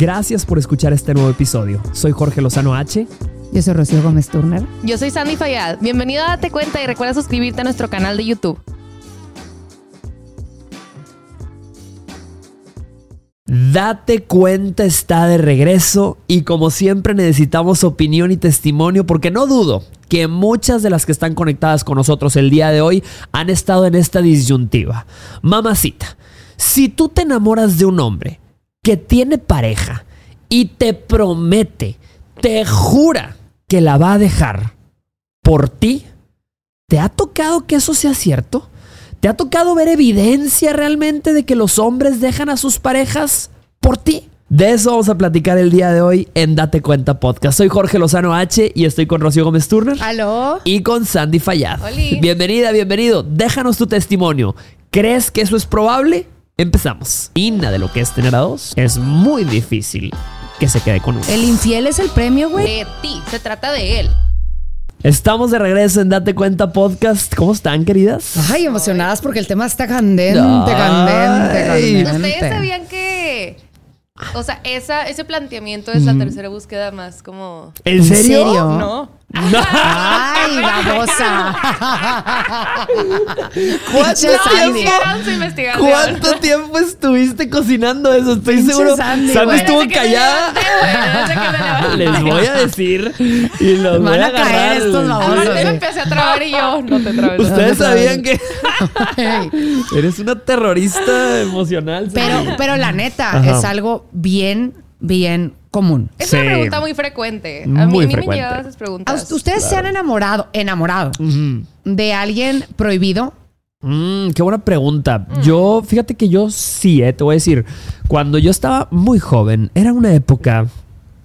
Gracias por escuchar este nuevo episodio. Soy Jorge Lozano H. Yo soy Rocío Gómez Turner. Yo soy Sandy Fayad. Bienvenido a Date Cuenta y recuerda suscribirte a nuestro canal de YouTube. Date cuenta está de regreso y como siempre necesitamos opinión y testimonio porque no dudo que muchas de las que están conectadas con nosotros el día de hoy han estado en esta disyuntiva. Mamacita, si tú te enamoras de un hombre que tiene pareja y te promete, te jura que la va a dejar por ti, ¿te ha tocado que eso sea cierto? ¿Te ha tocado ver evidencia realmente de que los hombres dejan a sus parejas por ti? De eso vamos a platicar el día de hoy en Date Cuenta Podcast. Soy Jorge Lozano H y estoy con Rocío Gómez Turner. ¿Aló? Y con Sandy Fallad. Bienvenida, bienvenido. Déjanos tu testimonio. ¿Crees que eso es probable? Empezamos. Inna de lo que es tener a dos. Es muy difícil que se quede con uno. ¿El infiel es el premio, güey? De ti, se trata de él. Estamos de regreso en Date Cuenta Podcast. ¿Cómo están, queridas? Ay, emocionadas porque el tema está candente, Ay. candente, candente. ¿Ustedes sabían que... O sea, esa, ese planteamiento es la tercera búsqueda más como... ¿En ¿En serio? serio? No. Ay, babosa. ¿Cuánto tiempo? Hagan su investigación. ¿Cuánto tiempo estuviste cocinando eso? Estoy Pinche seguro. Sandy, estuvo callada. güey. Les voy a decir y los Van voy a a caer agarrar. estos babosos. Aparte me empecé a trabar y yo, no te trabes. Ustedes sabían que eres una terrorista emocional. Pero, pero la neta, Ajá. es algo bien, bien común. Es Sí. una pregunta muy frecuente. A mí, Muy a mí me frecuente. llegan esas ¿A preguntas. us- ¿Ustedes se han enamorado, enamorado de alguien prohibido? Mm, qué buena pregunta. Yo, fíjate que yo sí, eh, te voy a decir, cuando yo estaba muy joven, era una época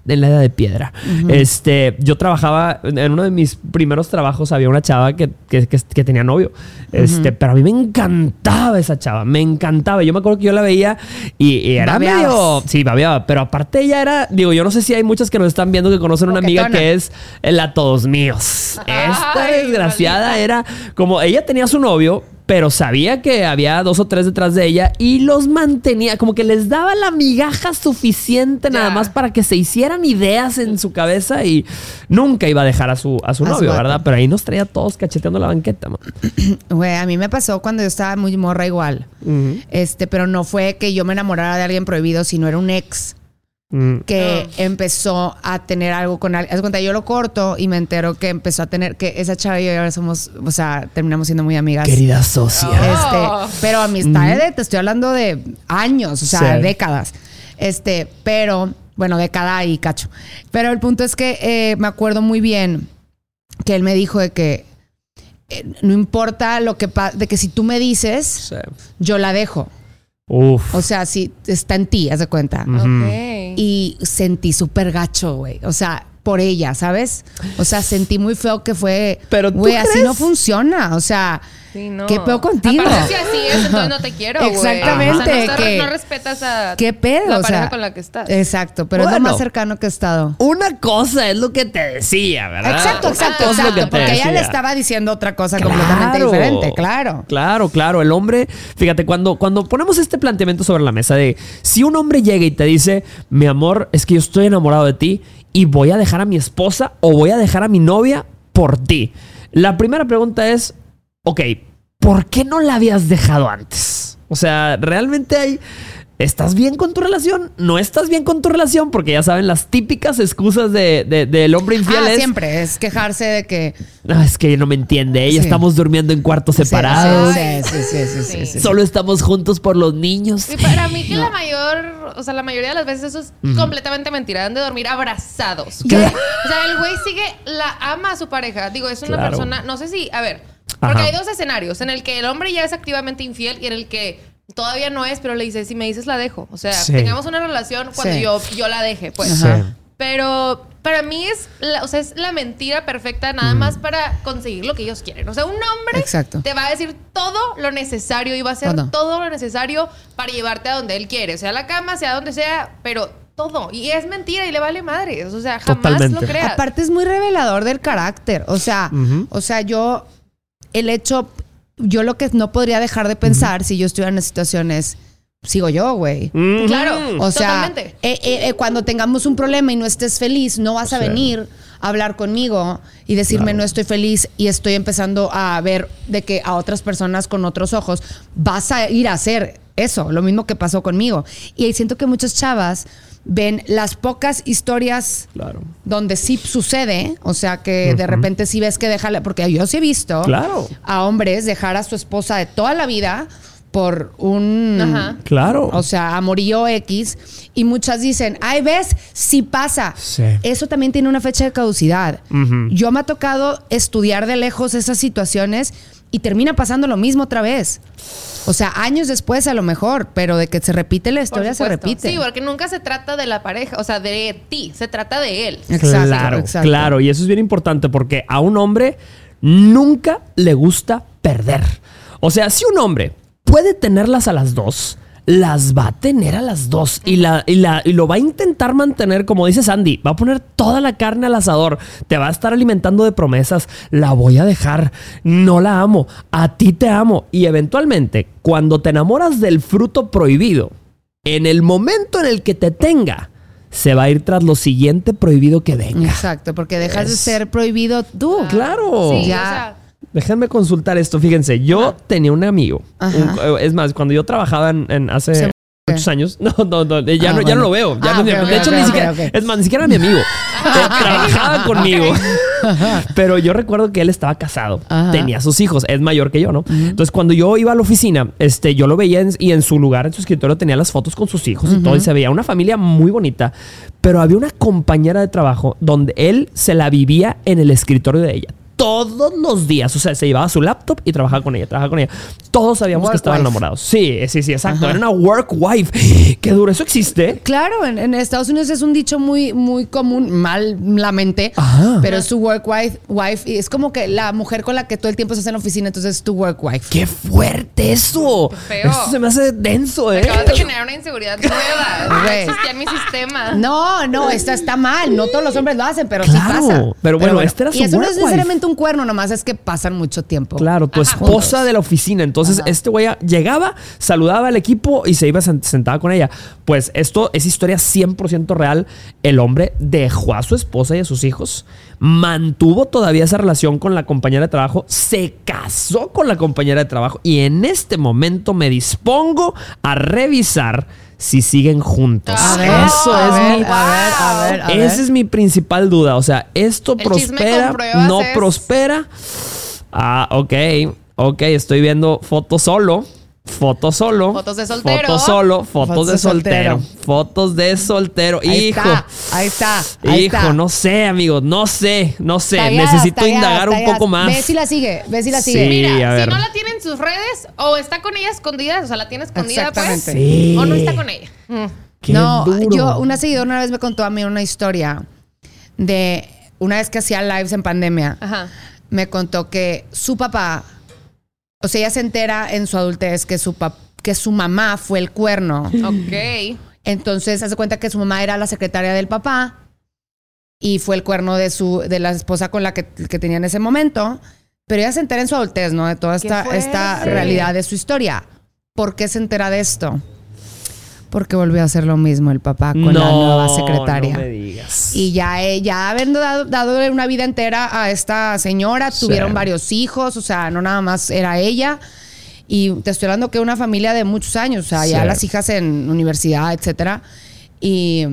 en la edad de piedra. Este, yo trabajaba en uno de mis primeros trabajos había una chava que, que- que- que tenía novio. Este, pero a mí me encantaba esa chava, me encantaba. Yo me acuerdo que yo la veía y, y era Babeabas. medio, sí, babeaba, pero aparte ella era, digo, yo no sé si hay muchas que nos están viendo que conocen una amiga que es la todos míos. Esta Ay, desgraciada maldita. era como ella tenía su novio, pero sabía que había dos o tres detrás de ella y los mantenía, como que les daba la migaja suficiente nada más para que se hicieran ideas en su cabeza y nunca iba a dejar a su, a su A novio. ¿verdad? Pero ahí nos traía todos cacheteando la banqueta. Güey, a mí me pasó cuando yo estaba muy morra igual. Este, pero no fue que yo me enamorara de alguien prohibido, sino era un ex Mm. que empezó a tener algo con alguien. Haz de cuenta, yo lo corto y me entero que empezó a tener, que esa chava y yo ahora somos, o sea, terminamos siendo muy amigas. Querida socia. Oh. Este, pero amistades de, te estoy hablando de años, o sea, Sí. décadas. Este, pero, bueno, década y cacho. Pero el punto es que eh, me acuerdo muy bien que él me dijo de que eh, no importa lo que pasa, de que si tú me dices, Sí. yo la dejo. Uf. O sea, si está en ti, haz de cuenta. Ok. Y sentí súper gacho, güey. O sea, por ella, ¿sabes? O sea, sentí muy feo que fue. Pero ¿tú güey, así no funciona. O sea, Sí, no. ¿Qué pedo contigo? Aparte, si así es, entonces no te quiero, güey. Exactamente, O sea, no, que- no respetas a ¿qué pedo? la o pareja sea, con la que estás. Exacto, pero es lo más cercano que he estado. Una cosa es lo que te decía, ¿verdad? Exacto, exacto, Una cosa es lo que exacto. Porque ella le estaba diciendo otra cosa completamente diferente, claro. Claro, claro. El hombre, fíjate, cuando, cuando ponemos este planteamiento sobre la mesa de si un hombre llega y te dice, mi amor, es que yo estoy enamorado de ti y voy a dejar a mi esposa o voy a dejar a mi novia por ti. La primera pregunta es, ok, ¿por qué no la habías dejado antes? O sea, realmente hay... ¿Estás bien con tu relación? ¿No estás bien con tu relación? Porque ya saben, las típicas excusas de, de- del hombre infiel Ah, es... siempre es quejarse de que "No, es que no me entiende. Ella Sí. estamos durmiendo en cuartos Sí, separados. Sí, sí, sí, sí, sí, sí. Solo estamos juntos por los niños. Y para mí que la mayor, o sea, la mayoría de las veces eso es completamente mentira. Han de dormir abrazados. Claro. O sea, el güey sigue, la ama a su pareja. Digo, es una Claro. persona, no sé si, a ver, porque Ajá. hay dos escenarios en el que el hombre ya es activamente infiel y en el que todavía no es, pero le dice, si me dices la dejo. O sea, Sí. tengamos una relación cuando Sí. yo, yo la deje, pues. Ajá. Pero para mí es la, o sea, es la mentira perfecta nada más para conseguir lo que ellos quieren. O sea, un hombre Exacto. te va a decir todo lo necesario y va a hacer Todo. todo lo necesario para llevarte a donde él quiere, sea a la cama, sea donde sea, pero todo. Y es mentira y le vale madres. O sea, jamás Totalmente. lo creas. Aparte es muy revelador del carácter. O sea, o sea, yo el hecho, yo lo que no podría dejar de pensar si yo estuviera en una situación es, sigo yo, güey. Mm. Claro, O sea, totalmente. eh, eh, eh, cuando tengamos un problema y no estés feliz, no vas a venir a hablar conmigo y decirme Claro. no estoy feliz y estoy empezando a ver de que a otras personas con otros ojos vas a ir a hacer eso, lo mismo que pasó conmigo. Y siento que muchas chavas ven las pocas historias Claro. donde sí sucede, o sea que de repente sí ves que dejarle, porque yo sí he visto Claro. a hombres dejar a su esposa de toda la vida por un Ajá. Claro. o sea, amorío X. Y muchas dicen, ay, ves, sí pasa. Sí. Eso también tiene una fecha de caducidad. Yo me ha tocado estudiar de lejos esas situaciones y termina pasando lo mismo otra vez. O sea, años después a lo mejor, pero de que se repite la historia se repite. Sí, porque nunca se trata de la pareja, o sea, de ti, se trata de él. Exacto, claro, exacto. claro. Y eso es bien importante porque a un hombre nunca le gusta perder. O sea, si un hombre puede tenerlas a las dos, las va a tener a las dos. Y, la, y, la, y lo va a intentar mantener, como dice Sandy, va a poner toda la carne al asador. Te va a estar alimentando de promesas. La voy a dejar. No la amo. A ti te amo. Y eventualmente, cuando te enamoras del fruto prohibido, en el momento en el que te tenga, se va a ir tras lo siguiente prohibido que venga. Exacto, porque dejas de ser prohibido tú. Claro. Sí, Ya. o sea, Déjenme consultar esto. Fíjense, yo tenía un amigo. Un- es más, cuando yo trabajaba en, en hace Se- muchos años. No, no, no. Ya, Ah, no, ya bueno. no lo veo. Ya Ah, no- ok, de ok, hecho, ok, ni siquiera. Es más, ni siquiera era mi amigo. Trabajaba conmigo. Pero yo recuerdo que él estaba casado. Ajá. Tenía sus hijos. Es mayor que yo, ¿no? Entonces, cuando yo iba a la oficina, este, yo lo veía en- y en su lugar, en su escritorio, tenía las fotos con sus hijos y todo. Y se veía una familia muy bonita. Pero había una compañera de trabajo donde él se la vivía en el escritorio de ella. Todos los días, o sea, se llevaba su laptop y trabajaba con ella, trabajaba con ella. Todos sabíamos Work que estaban wife. enamorados. Sí, sí, sí, exacto. Ajá. Era una work wife. Qué duro, eso existe. Claro, en, en Estados Unidos es un dicho muy, muy común, malamente, Ajá. pero es tu work wife, wife, y es como que la mujer con la que todo el tiempo estás en la oficina, entonces es tu work wife. ¡Qué fuerte eso! feo. Eso se me hace denso, ¿eh? acabas de generar una inseguridad nueva. No existía en mi sistema. No, no, esta está mal. No todos los hombres lo hacen, pero sí Claro, pasa. pero bueno, este era Y su eso no work es wife. necesariamente un cuerno, nomás es que pasan mucho tiempo. Claro, tu Ajá, esposa juntos. de la oficina. Entonces, este güey llegaba, saludaba al equipo y se iba sent- sentaba con ella. Pues esto es historia 100% real. El hombre dejó a su esposa y a sus hijos, mantuvo todavía esa relación con la compañera de trabajo, se casó con la compañera de trabajo y en este momento me dispongo a revisar si siguen juntos. A ver, Eso a es ver, mi a ver, a ver, a ver. esa es mi principal duda. O sea, esto El prospera, no es- prospera. Ah, ok. Ok, estoy viendo fotos solo. Fotos solo. Fotos de soltero. Fotos solo. Fotos, Fotos de de soltero. soltero. Fotos de soltero. Ahí Hijo. está, ahí está, ahí Hijo, está. no sé, amigos. No sé, no sé. Necesito indagar un poco más. Ve si la sigue, ve si la Sí. sigue. Mira, a si ver. no la tiene en sus redes o está con ella escondida, o sea, la tiene escondida pues. Sí. o no está con ella. Mm. Qué no, duro. yo, una seguidora una vez me contó a mí una historia de una vez que hacía lives en pandemia. Ajá. me contó que su papá, o sea, ella se entera en su adultez que su, que su mamá fue el cuerno. Ok. Entonces hace cuenta que su mamá era la secretaria del papá y fue el cuerno de su de la esposa con la que, que tenía en ese momento. Pero ella se entera en su adultez, ¿no? De toda esta, esta realidad de su historia. ¿Por qué se entera de esto? Porque volvió a hacer lo mismo el papá con la nueva secretaria. No me digas. Y ya, eh, ya habiendo dado, dado una vida entera a esta señora, Sí. tuvieron varios hijos, o sea, no nada más era ella. Y te estoy hablando que una familia de muchos años, o sea, ya las hijas en universidad, etcétera. Y,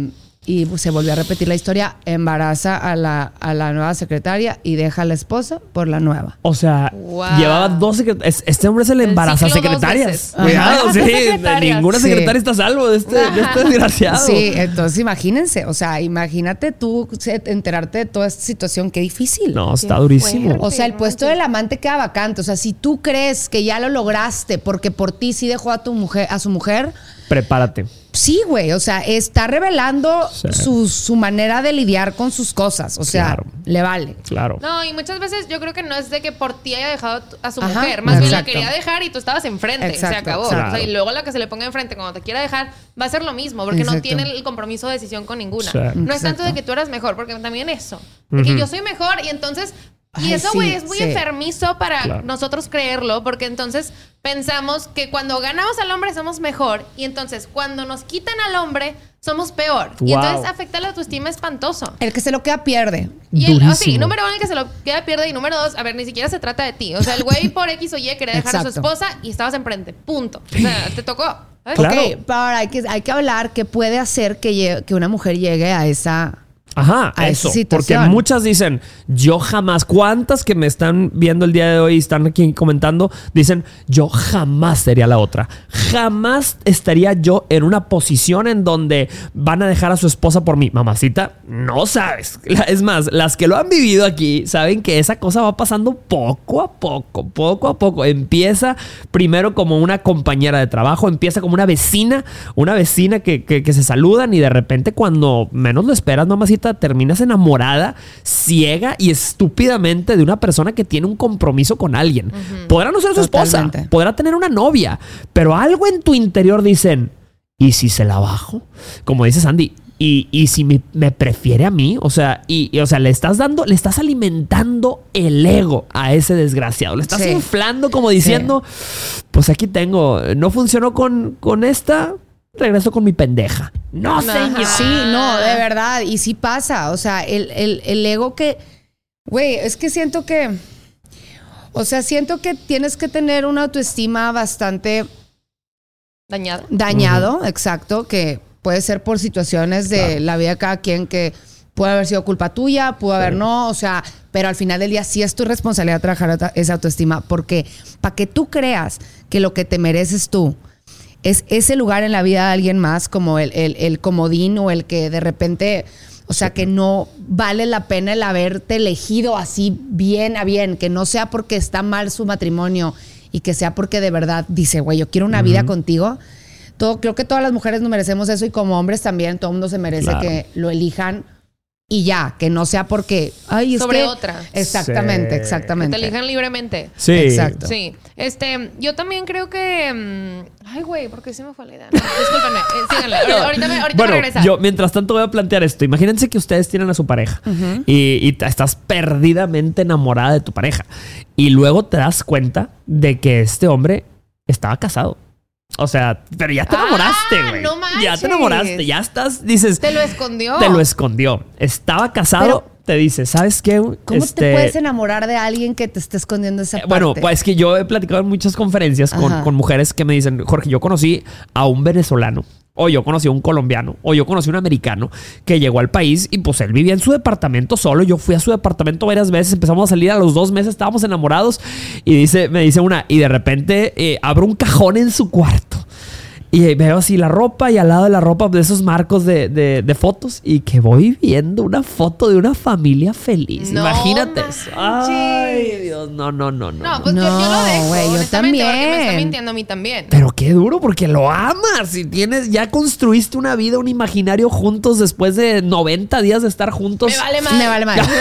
y pues, se volvió a repetir la historia, embaraza a la, a la nueva secretaria y deja a la esposa por la nueva. O sea, Wow. llevaba dos secretarias. Este hombre se le embaraza dos secretarias. Cuidado, sí. Secretarias. Ninguna Sí. secretaria está a salvo de este, de este desgraciado. Sí, entonces imagínense, o sea, imagínate tú enterarte de toda esta situación, qué difícil. No, está Qué durísimo. fuerte. O sea, el puesto del amante queda vacante. O sea, si tú crees que ya lo lograste porque por ti sí dejó a tu mujer, a su mujer, Prepárate. Sí, güey. O sea, está revelando Sí. su, su manera de lidiar con sus cosas. O sea, Claro. le vale. Claro. No, y muchas veces yo creo que no es de que por ti haya dejado a su Ajá, mujer. Más bien la quería dejar y tú estabas enfrente. Exacto, se acabó. exacto. O sea, y luego la que se le ponga enfrente cuando te quiera dejar va a ser lo mismo, porque no tiene el compromiso de decisión con ninguna. No es tanto de que tú eras mejor, porque también eso. De que yo soy mejor y entonces Y eso, sí, güey, es muy sí. enfermizo para Claro. nosotros creerlo, porque entonces pensamos que cuando ganamos al hombre somos mejor, y entonces cuando nos quitan al hombre somos peor. Y entonces afecta la autoestima espantoso. El que se lo queda pierde. Y el, oh, sí, número uno, el que se lo queda pierde. Y número dos, a ver, ni siquiera se trata de ti. O sea, el güey por X o Y quería dejar a su esposa y estabas enfrente. Punto. O sea, te tocó. ¿sabes? Claro. Ok, pero ahora hay que, hay que hablar que puede hacer que, que una mujer llegue a esa... Ajá, a eso. Porque muchas dicen, yo jamás, ¿cuántas que me están viendo el día de hoy y están aquí comentando? Dicen, yo jamás sería la otra. Jamás estaría yo en una posición en donde van a dejar a su esposa por mí. Mamacita, no sabes. Es más, las que lo han vivido aquí saben que esa cosa va pasando poco a poco, poco a poco. Empieza primero como una compañera de trabajo, empieza como una vecina, una vecina que, que- que se saludan y de repente cuando menos lo esperas, mamacita, terminas enamorada, ciega y estúpidamente de una persona que tiene un compromiso con alguien. Podrá no ser su esposa, podrá tener una novia, pero algo en tu interior dicen, ¿y si se la bajo? Como dice Sandy. Y, y si me, me prefiere a mí, o sea, y, y, o sea, le estás dando, le estás alimentando el ego a ese desgraciado. Le estás Sí. inflando como diciendo, pues aquí tengo, no funcionó con, con esta, regreso con mi pendeja. No, Ajá. señor. Sí, no, de verdad. Y sí pasa. O sea, el, el- el ego que. Güey, es que siento que. O sea, siento que tienes que tener una autoestima bastante Dañada. dañado, exacto, que puede ser por situaciones de Claro. la vida de cada quien que puede haber sido culpa tuya, pudo haber no, o sea, pero al final del día sí es tu responsabilidad trabajar esa autoestima, porque para que tú creas que lo que te mereces tú es ese lugar en la vida de alguien más, como el, el, el comodín o el que de repente, o sea, que no vale la pena el haberte elegido así bien a bien, que no sea porque está mal su matrimonio y que sea porque de verdad dice, güey, yo quiero una vida contigo. Todo, creo que todas las mujeres nos merecemos eso y como hombres también, todo el mundo se merece Claro. que lo elijan y ya, que no sea porque, ay, es Sobre que- otra. Exactamente, Sí. Que exactamente. te elijan libremente. Sí. Exacto. Sí, este, yo también creo que. mm, ay, güey, porque se me fue la idea. No, discúlpenme, eh, síganle. Ahorita, ahorita me, ahorita bueno, me regresa. yo mientras tanto voy a plantear esto. Imagínense que ustedes tienen a su pareja y, y estás perdidamente enamorada de tu pareja. Y luego te das cuenta de que este hombre estaba casado. O sea, pero ya te Ah, enamoraste, güey. no ya te enamoraste, ya estás, dices. Te lo escondió. Te lo escondió. Estaba casado, Pero- te dice, ¿sabes qué? ¿Cómo Este, te puedes enamorar de alguien que te está escondiendo esa eh, parte? Bueno, pues es que yo he platicado en muchas conferencias con, con mujeres que me dicen, Jorge, yo conocí a un venezolano, o yo conocí a un colombiano, o yo conocí a un americano que llegó al país y pues él vivía en su departamento solo. Yo fui a su departamento varias veces, empezamos a salir a los dos meses, estábamos enamorados y dice, me dice una, y de repente eh, abro un cajón en su cuarto. Y veo así la ropa y al lado de la ropa de esos marcos de, de- de fotos y que voy viendo una foto de una familia feliz. No Imagínate. manches. eso. Ay, Dios, no, no, no, no. No, pues yo, yo lo No, dejo. güey, yo Porque me está también. mintiendo a mí también. Pero qué duro porque lo amas y tienes ya construiste una vida, un imaginario juntos después de 90 días de estar juntos. Me vale madre. Me vale madre.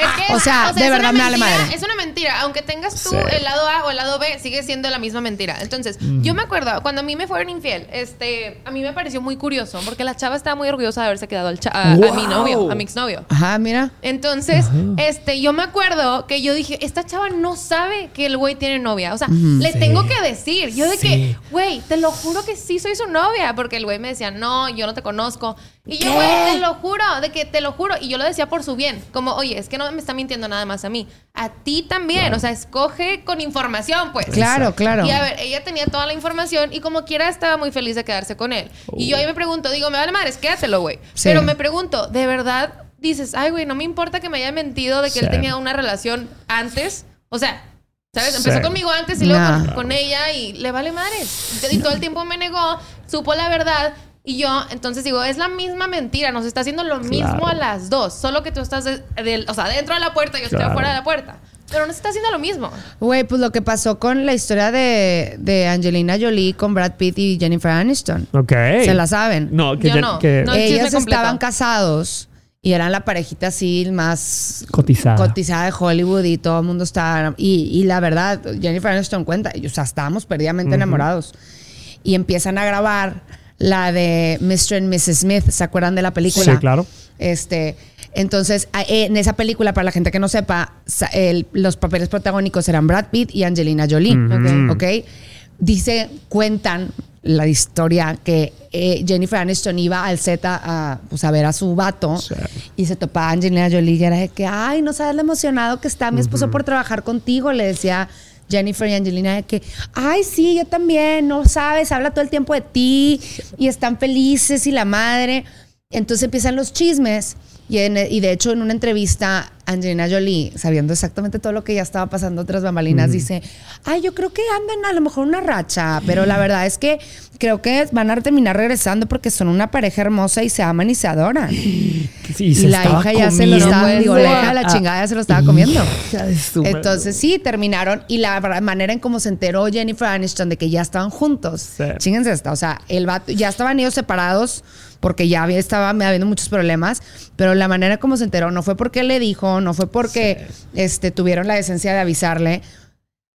Es que O es- sea, de verdad me vale madre. Es una mentira. Aunque tengas tú Sí. el lado A o el lado B, sigue siendo la misma mentira. Entonces, yo me acuerdo, cuando a mí me fueron infiel, este, a mí me pareció muy curioso porque la chava estaba muy orgullosa de haberse quedado al cha- a, a mi novio, a mi exnovio. Ajá, mira. Entonces, este, yo me acuerdo que yo dije, esta chava no sabe que el güey tiene novia. O sea, le tengo que decir. Yo de Sí. que, güey, te lo juro que sí soy su novia. Porque el güey me decía, no, yo no te conozco. Y yo, güey, te lo juro, de que te lo juro. Y yo lo decía por su bien. Como, oye, es que no me está mintiendo nada más a mí. A ti también. O sea, escoge con información, pues. Claro, claro. Y a ver, ella tenía toda la información y como quiera estaba muy feliz de quedarse con él. Y yo ahí me pregunto, digo, me vale madres, quédatelo, güey. Sí. Pero me pregunto, ¿de verdad dices, ay, güey, no me importa que me haya mentido de que Sí. él tenía una relación antes? O sea, ¿sabes? Sí. Empezó conmigo antes y luego Nah. con, con ella y le vale madres. Y todo el tiempo me negó, supo la verdad. Y yo, entonces digo, es la misma mentira, nos está haciendo lo mismo a las dos, solo que tú estás, de- del- o sea, dentro de la puerta y yo estoy Claro. afuera de la puerta. Pero nos está haciendo lo mismo. Güey, pues lo que pasó con la historia de, de Angelina Jolie con Brad Pitt y Jennifer Aniston. Ok. Se la saben. No, que, Yo ya- no. que No, el Ellos estaban casados y eran la parejita así más cotizada. cotizada de Hollywood y todo el mundo estaba... Y, y la verdad, Jennifer Aniston cuenta, o sea, estábamos perdidamente enamorados. Y empiezan a grabar la de Mr. and Mrs. Smith, ¿se acuerdan de la película? Sí, claro. Este, entonces, a- en esa película, para la gente que no sepa, el- los papeles protagónicos eran Brad Pitt y Angelina Jolie. Ujú. ¿Ok? Dice, cuentan la historia que eh, Jennifer Aniston iba al set a, a, pues, a ver a su vato Sí. y se topaba a Angelina Jolie y era de que, ay, no sabes lo emocionado que está mi esposo por trabajar contigo, le decía Jennifer y Angelina de que, ay, sí, yo también, no sabes, habla todo el tiempo de ti y están felices y la madre. Entonces empiezan los chismes y, en- y de hecho en una entrevista Angelina Jolie, sabiendo exactamente todo lo que ya estaba pasando tras bambalinas, dice, ay, yo creo que andan a lo mejor una racha, pero la verdad es que creo que van a terminar regresando porque son una pareja hermosa y se aman y se adoran. Sí, Y se la hija ya se lo estaba, digo, la hija de la a- chingada ya se lo estaba comiendo. Entonces sí, terminaron y la manera en cómo se enteró Jennifer Aniston de que ya estaban juntos. Sí. Chíguense esta, o sea, el vato, ya estaban ellos separados porque ya había, estaba habiendo muchos problemas, pero la manera como se enteró no fue porque le dijo, no fue porque este, tuvieron la decencia de avisarle.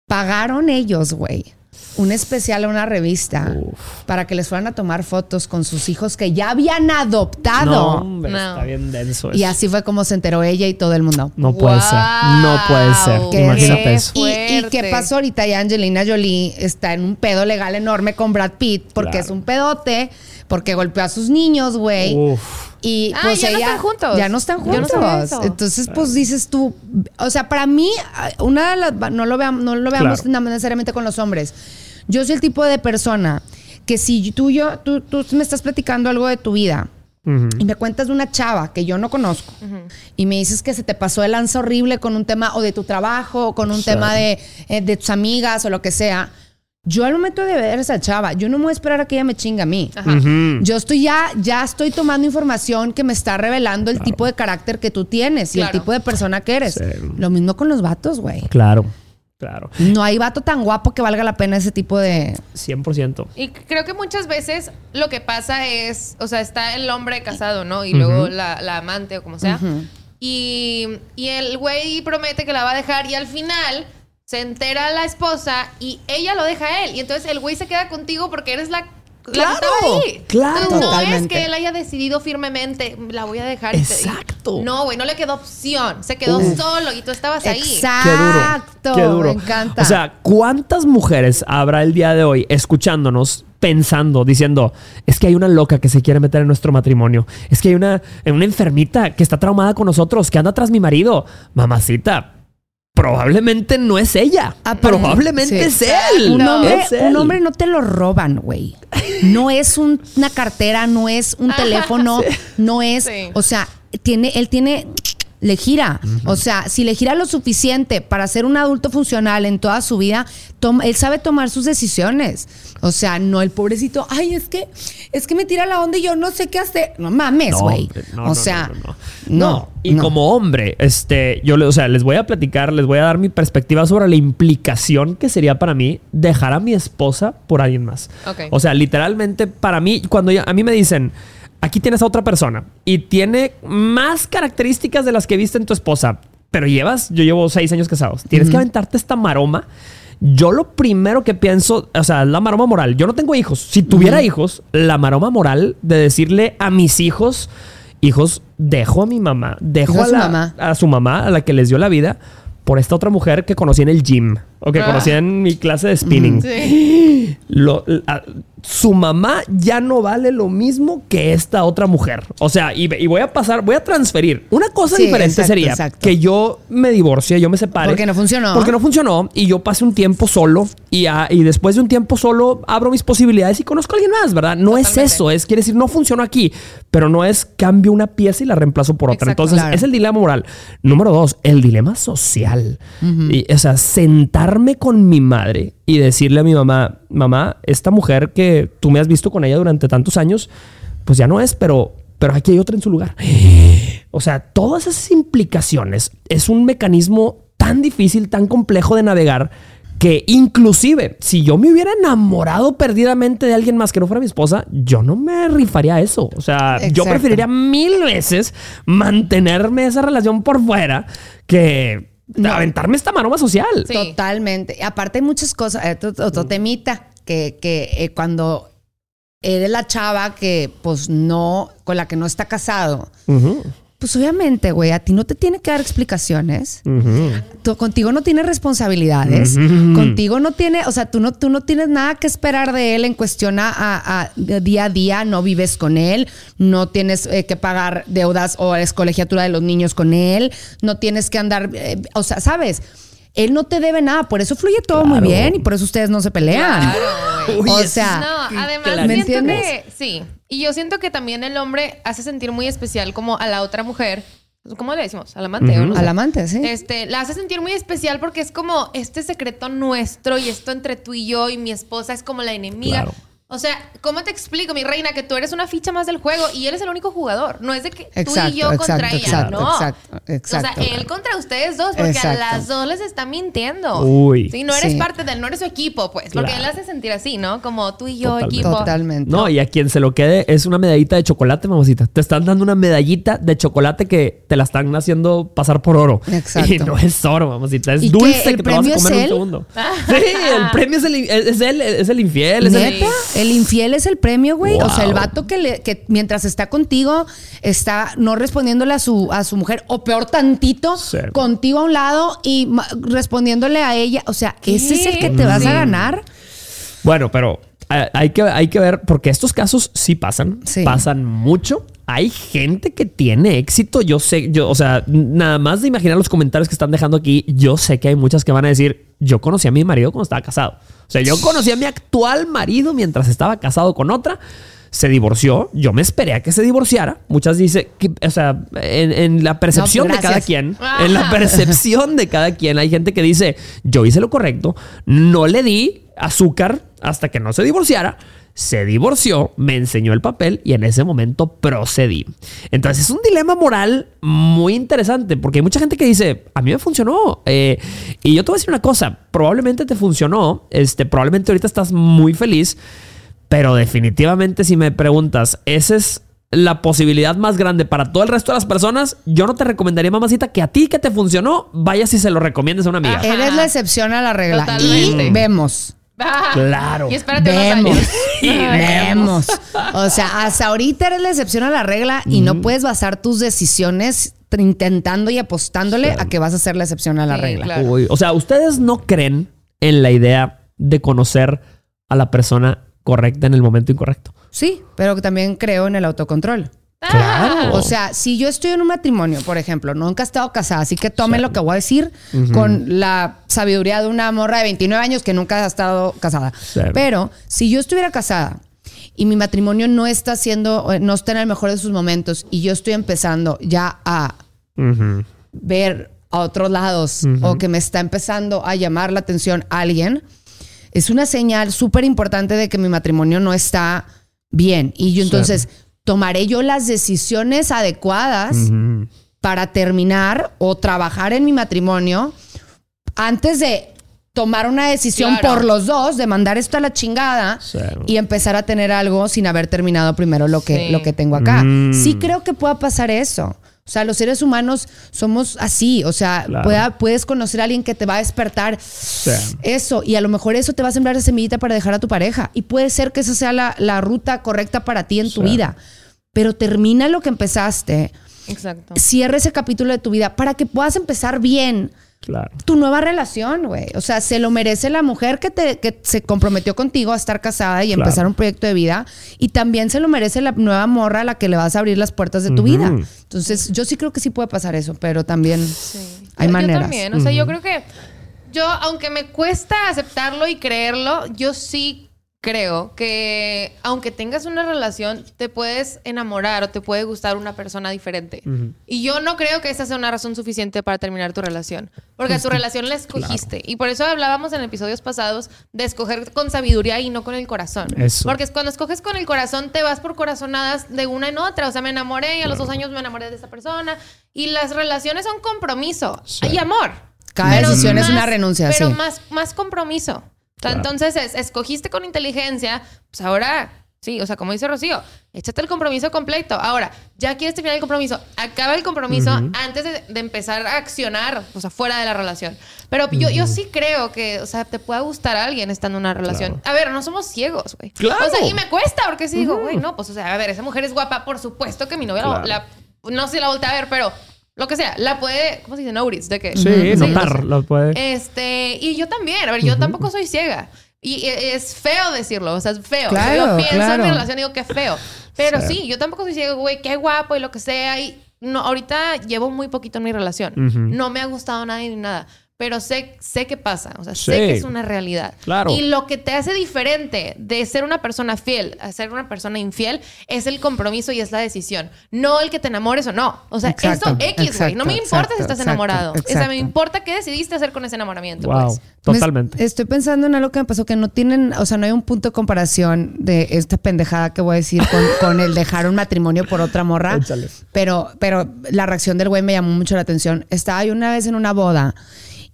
Pagaron ellos, güey, un especial a una revista para que les fueran a tomar fotos con sus hijos que ya habían adoptado. No, hombre, No. está bien denso eso. Y así fue como se enteró ella y todo el mundo. No puede ser. No puede ser. Que Imagínate Qué eso. Y, y qué pasó ahorita? Ya Angelina Jolie está en un pedo legal enorme con Brad Pitt porque Claro. es un pedote, porque golpeó a sus niños, güey. Y Ah, pues ya no ella- están juntos. Ya no están Yo no juntos. eso. Entonces, pues dices tú, o sea, para mí, una de las, no lo veamos, no lo veamos Claro. no necesariamente con los hombres. Yo soy el tipo de persona que si tú, yo, tú, tú me estás platicando algo de tu vida Ujú. y me cuentas de una chava que yo no conozco y me dices que se te pasó el lanza horrible con un tema o de tu trabajo o con un Sí. tema de, eh, de tus amigas o lo que sea, yo al momento de ver a esa chava, yo no me voy a esperar a que ella me chingue a mí. Ajá. Yo estoy ya, ya estoy tomando información que me está revelando el tipo de carácter que tú tienes y el tipo de persona que eres. Sí. Lo mismo con los vatos, güey. Claro. Claro. No hay vato tan guapo que valga la pena ese tipo de... 100%. Y creo que muchas veces lo que pasa es, o sea, está el hombre casado, ¿no? Y luego la, la amante o como sea. y, y el güey promete que la va a dejar y al final se entera la esposa y ella lo deja a él. Y entonces el güey se queda contigo porque eres la... Claro, estaba ahí. claro. Entonces, no es que él haya decidido firmemente, la voy a dejar. y te- y- Exacto. no, güey, no le quedó opción. Se quedó Uf. solo y tú estabas ahí. Exacto. Qué duro. Me encanta. O sea, ¿cuántas mujeres habrá el día de hoy escuchándonos, pensando, diciendo, es que hay una loca que se quiere meter en nuestro matrimonio? Es que hay una, una enfermita que está traumada con nosotros, que anda tras mi marido. Mamacita. Probablemente no es ella. Aparte- Probablemente sí. es él. Un hombre, Es él. un hombre no te lo roban, güey. No es un- una cartera, no es un teléfono, no es, Sí. o sea, tiene, él tiene, le gira. O sea, si le gira lo suficiente para ser un adulto funcional en toda su vida, toma- él sabe tomar sus decisiones. O sea, no el pobrecito, ay, es que, es que me tira la onda y yo no sé qué hacer. No mames, No, güey. hombre, no, o no, sea, no, no, no. no. No, y no. como hombre, este, yo, le- o sea, les voy a platicar, les voy a dar mi perspectiva sobre la implicación que sería para mí dejar a mi esposa por alguien más. O sea, literalmente para mí, cuando ya- a mí me dicen, aquí tienes a otra persona y tiene más características de las que viste en tu esposa, pero llevas, yo llevo seis años casados, tienes que aventarte esta maroma. Yo lo primero que pienso, o sea, la maroma moral. Yo no tengo hijos. Si tuviera hijos, la maroma moral de decirle a mis hijos, hijos, dejo a mi mamá, dejo a, la- mamá. a su mamá, a la que les dio la vida, por esta otra mujer que conocí en el gym o que Ah. conocí en mi clase de spinning. Sí. Lo- a- su mamá ya no vale lo mismo que esta otra mujer. O sea, y, y voy a pasar, voy a transferir. Una cosa Sí, diferente exacto, sería exacto. que yo me divorcie, yo me separe. Porque no funcionó. Porque no funcionó y yo pase un tiempo solo y, a- y después de un tiempo solo abro mis posibilidades y conozco a alguien más, ¿verdad? No es eso, es quiere decir, no funcionó aquí, pero no es cambio una pieza y la reemplazo por otra. Exacto. Entonces, Claro. es el dilema moral. Número dos, el dilema social. y, o sea, sentarme con mi madre y decirle a mi mamá, mamá, esta mujer que tú me has visto con ella durante tantos años, pues ya no es, pero, pero aquí hay otra en su lugar. O sea, todas esas implicaciones es un mecanismo tan difícil, tan complejo de navegar que inclusive si yo me hubiera enamorado perdidamente de alguien más que no fuera mi esposa, yo no me rifaría eso. O sea, yo preferiría mil veces mantenerme esa relación por fuera que aventarme esta maroma social. Sí. Totalmente. Aparte hay muchas cosas, eh, otro, otro temita, que, que eh, cuando eres la chava que, pues no, con la que no está casado. Pues obviamente, güey, a ti no te tiene que dar explicaciones. Tú- contigo no tiene responsabilidades. Contigo no tiene, o sea, tú no, tú no tienes nada que esperar de él en cuestión a, a- a día a día, no vives con él, no tienes eh, que pagar deudas o es colegiatura de los niños con él, no tienes que andar, eh, o sea, ¿sabes? Él no te debe nada, por eso fluye todo muy bien y por eso ustedes no se pelean. Claro, o sea, No, además claro. ¿Me siento entiendes? que sí. Y yo siento que también el hombre hace sentir muy especial como a la otra mujer. ¿Cómo le decimos? Al amante, ¿o no? al amante, sí. Este, la hace sentir muy especial porque es como este secreto nuestro y esto entre tú y yo y mi esposa es como la enemiga. Claro. O sea, ¿cómo te explico, mi reina, que tú eres una ficha más del juego y él es el único jugador? No es de que tú y yo contra exacto, ella, exacto, no. exacto, exacto. O sea, él contra ustedes dos porque Exacto. a las dos les está mintiendo. Uy. Sí, no eres Sí. parte de él, no eres su equipo, pues. Porque Claro. él hace sentir así, ¿no? Como tú y yo, Totalmente. equipo. Totalmente. No, y a quien se lo quede es una medallita de chocolate, mamacita. Te están dando una medallita de chocolate que te la están haciendo pasar por oro. Exacto. Y no es oro, mamacita. Es ¿Y dulce qué, el que te lo vas a comer en un él? segundo. Sí, el premio es el, es el, es el infiel. Es el- ¿Neta? El infiel es el premio, güey. O sea, el vato que, le- que mientras está contigo está no respondiéndole a su, a su mujer, o peor tantito, Sí. contigo a un lado y respondiéndole a ella. O sea, ese es el que te vas Sí. a ganar. Bueno, pero eh, hay que, hay que ver, porque estos casos sí pasan, Sí. pasan mucho. Hay gente que tiene éxito. Yo sé, yo, o sea, nada más de imaginar los comentarios que están dejando aquí, yo sé que hay muchas que van a decir, yo conocí a mi marido cuando estaba casado. O sea, yo conocí a mi actual marido mientras estaba casado con otra. Se divorció, yo me esperé a que se divorciara. Muchas dicen, que, o sea, en, en la percepción de cada quien, en la percepción de cada quien, hay gente que dice, yo hice lo correcto, no le di azúcar hasta que no se divorciara. Se divorció, me enseñó el papel y en ese momento procedí. Entonces es un dilema moral muy interesante porque hay mucha gente que dice, a mí me funcionó. eh, y yo te voy a decir una cosa, probablemente te funcionó, este, probablemente ahorita estás muy feliz, pero definitivamente si me preguntas, esa es la posibilidad más grande para todo el resto de las personas, yo no te recomendaría, mamacita, que a ti que te funcionó, vayas y se lo recomiendes a una amiga. Ajá. Eres la excepción a la regla. Totalmente. Y vemos. Claro. Y espérate unos Vemos. años. Vemos. O sea, hasta ahorita eres la excepción a la regla y no puedes basar tus decisiones intentando y apostándole a que vas a ser la excepción a la Sí, regla. claro. Uy, o sea, ¿ustedes no creen en la idea de conocer a la persona correcta en el momento incorrecto? Sí, pero también creo en el autocontrol. Claro. O sea, si yo estoy en un matrimonio, por ejemplo, nunca he estado casada, así que tomen lo que voy a decir con la sabiduría de una morra de 29 años que nunca ha estado casada. Pero si yo estuviera casada y mi matrimonio no está haciendo, no está en el mejor de sus momentos y yo estoy empezando ya a Ujú. ver a otros lados o que me está empezando a llamar la atención alguien, es una señal súper importante de que mi matrimonio no está bien. Y yo entonces tomaré yo las decisiones adecuadas para terminar o trabajar en mi matrimonio antes de tomar una decisión Claro. por los dos, de mandar esto a la chingada Sí. y empezar a tener algo sin haber terminado primero lo que, Sí. lo que tengo acá. Mm. Sí creo que pueda pasar eso. O sea, los seres humanos somos así. O sea, Claro. pueda- puedes conocer a alguien que te va a despertar Sí. eso. Y a lo mejor eso te va a sembrar esa semillita para dejar a tu pareja. Y puede ser que esa sea la, la ruta correcta para ti en tu Sí. vida. Pero termina lo que empezaste. Exacto. Cierra ese capítulo de tu vida para que puedas empezar bien Claro. tu nueva relación, güey. O sea, se lo merece la mujer que, te, que se comprometió contigo a estar casada y Claro. empezar un proyecto de vida. Y también se lo merece la nueva morra a la que le vas a abrir las puertas de tu vida. Entonces, yo sí creo que sí puede pasar eso, pero también Sí. hay Yo- maneras. Yo también. O sea, yo creo que yo, aunque me cuesta aceptarlo y creerlo, yo sí creo que aunque tengas una relación, te puedes enamorar o te puede gustar una persona diferente. Y yo no creo que esa sea una razón suficiente para terminar tu relación. Porque tu relación la escogiste. Y por eso hablábamos en episodios pasados de escoger con sabiduría y no con el corazón. Eso. Porque cuando escoges con el corazón, te vas por corazonadas de una en otra. O sea, me enamoré y a los dos años me enamoré de esta persona. Y las relaciones son compromiso Sí. y amor. Cada Pero decisión es una renuncia, Pero sí. más, más compromiso. O sea, Claro. Entonces, es- escogiste con inteligencia, pues ahora Sí, o sea, como dice Rocío, échate el compromiso completo. Ahora, ya quieres terminar el compromiso, acaba el compromiso antes de, de empezar a accionar, o sea, fuera de la relación. Pero yo, yo sí creo que, o sea, te puede gustar a alguien estando en una relación. A ver, no somos ciegos, güey. Claro. O sea, y me cuesta, porque si digo, güey, no, pues, o sea, a ver, esa mujer es guapa, por supuesto que mi novia la, no sé si la voltea a ver, pero lo que sea, la puede, ¿cómo se dice? Notice, de que. Sí, notar, o sea, lo puede. este, y yo también, a ver, yo tampoco soy ciega. Y es feo decirlo, o sea, es feo. Claro, yo pienso claro. en mi relación y digo que es feo. Pero Sí. sí. yo tampoco soy ciega, güey, qué guapo y lo que sea. Y no, ahorita llevo muy poquito en mi relación. Ujú. No me ha gustado nada ni nada. Pero sé, sé qué pasa, o sea, Sí. sé que es una realidad. Claro. Y lo que te hace diferente de ser una persona fiel a ser una persona infiel es el compromiso y es la decisión. No el que te enamores o no. O sea, Exacto, eso X, güey. No me exacto, importa si estás exacto, enamorado. O sea, me importa qué decidiste hacer con ese enamoramiento. Wow, pues. totalmente. Me- estoy pensando en algo que me pasó que no tienen, o sea, no hay un punto de comparación de esta pendejada que voy a decir con, con el dejar un matrimonio por otra morra. Échale. Pero, pero la reacción del güey me llamó mucho la atención. Estaba yo una vez en una boda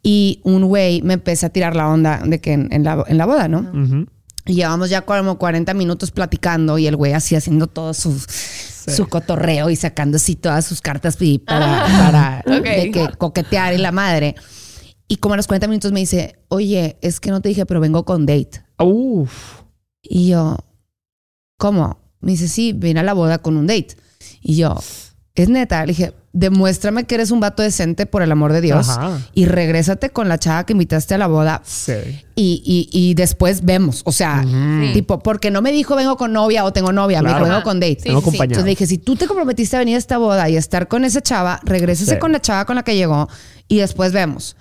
y un güey me empezó a tirar la onda de que en, en la, en la boda, ¿no? Y llevamos ya como 40 minutos platicando y el güey así haciendo todo su, su cotorreo y sacando así todas sus cartas para, para Ok. de que coquetear y la madre. Y como a los 40 minutos me dice, oye, es que no te dije, pero vengo con date. Uf. Y yo, ¿cómo? Me dice, sí, vine a la boda con un date. Y yo, es neta. Le dije, demuéstrame que eres un vato decente por el amor de Dios Ajá. y regrésate con la chava que invitaste a la boda Sí. y, y- y después vemos. O sea, Sí. tipo, porque no me dijo vengo con novia o tengo novia, me dijo vengo con date. Sí, Tengo sí. Entonces le dije, si tú te comprometiste a venir a esta boda y a estar con esa chava, regrésese Sí. con la chava con la que llegó y después vemos.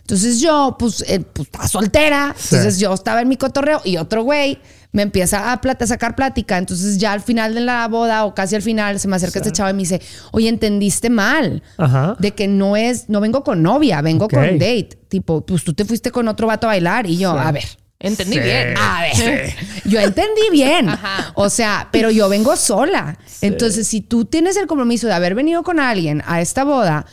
Entonces yo, pues, eh, pues estaba soltera. Sí. Entonces yo estaba en mi cotorreo y otro güey me empieza a, plata- a sacar plática. Entonces ya al final de la boda o casi al final se me acerca este chava y me dice, oye, entendiste mal. Ajá. De que no es, no vengo con novia, vengo con date. Tipo, pues tú te fuiste con otro vato a bailar y yo, Sí. a ver. Entendí Sí. bien. A ver, yo entendí bien. Ajá. O sea, pero yo vengo sola. Entonces, si tú tienes el compromiso de haber venido con alguien a esta boda,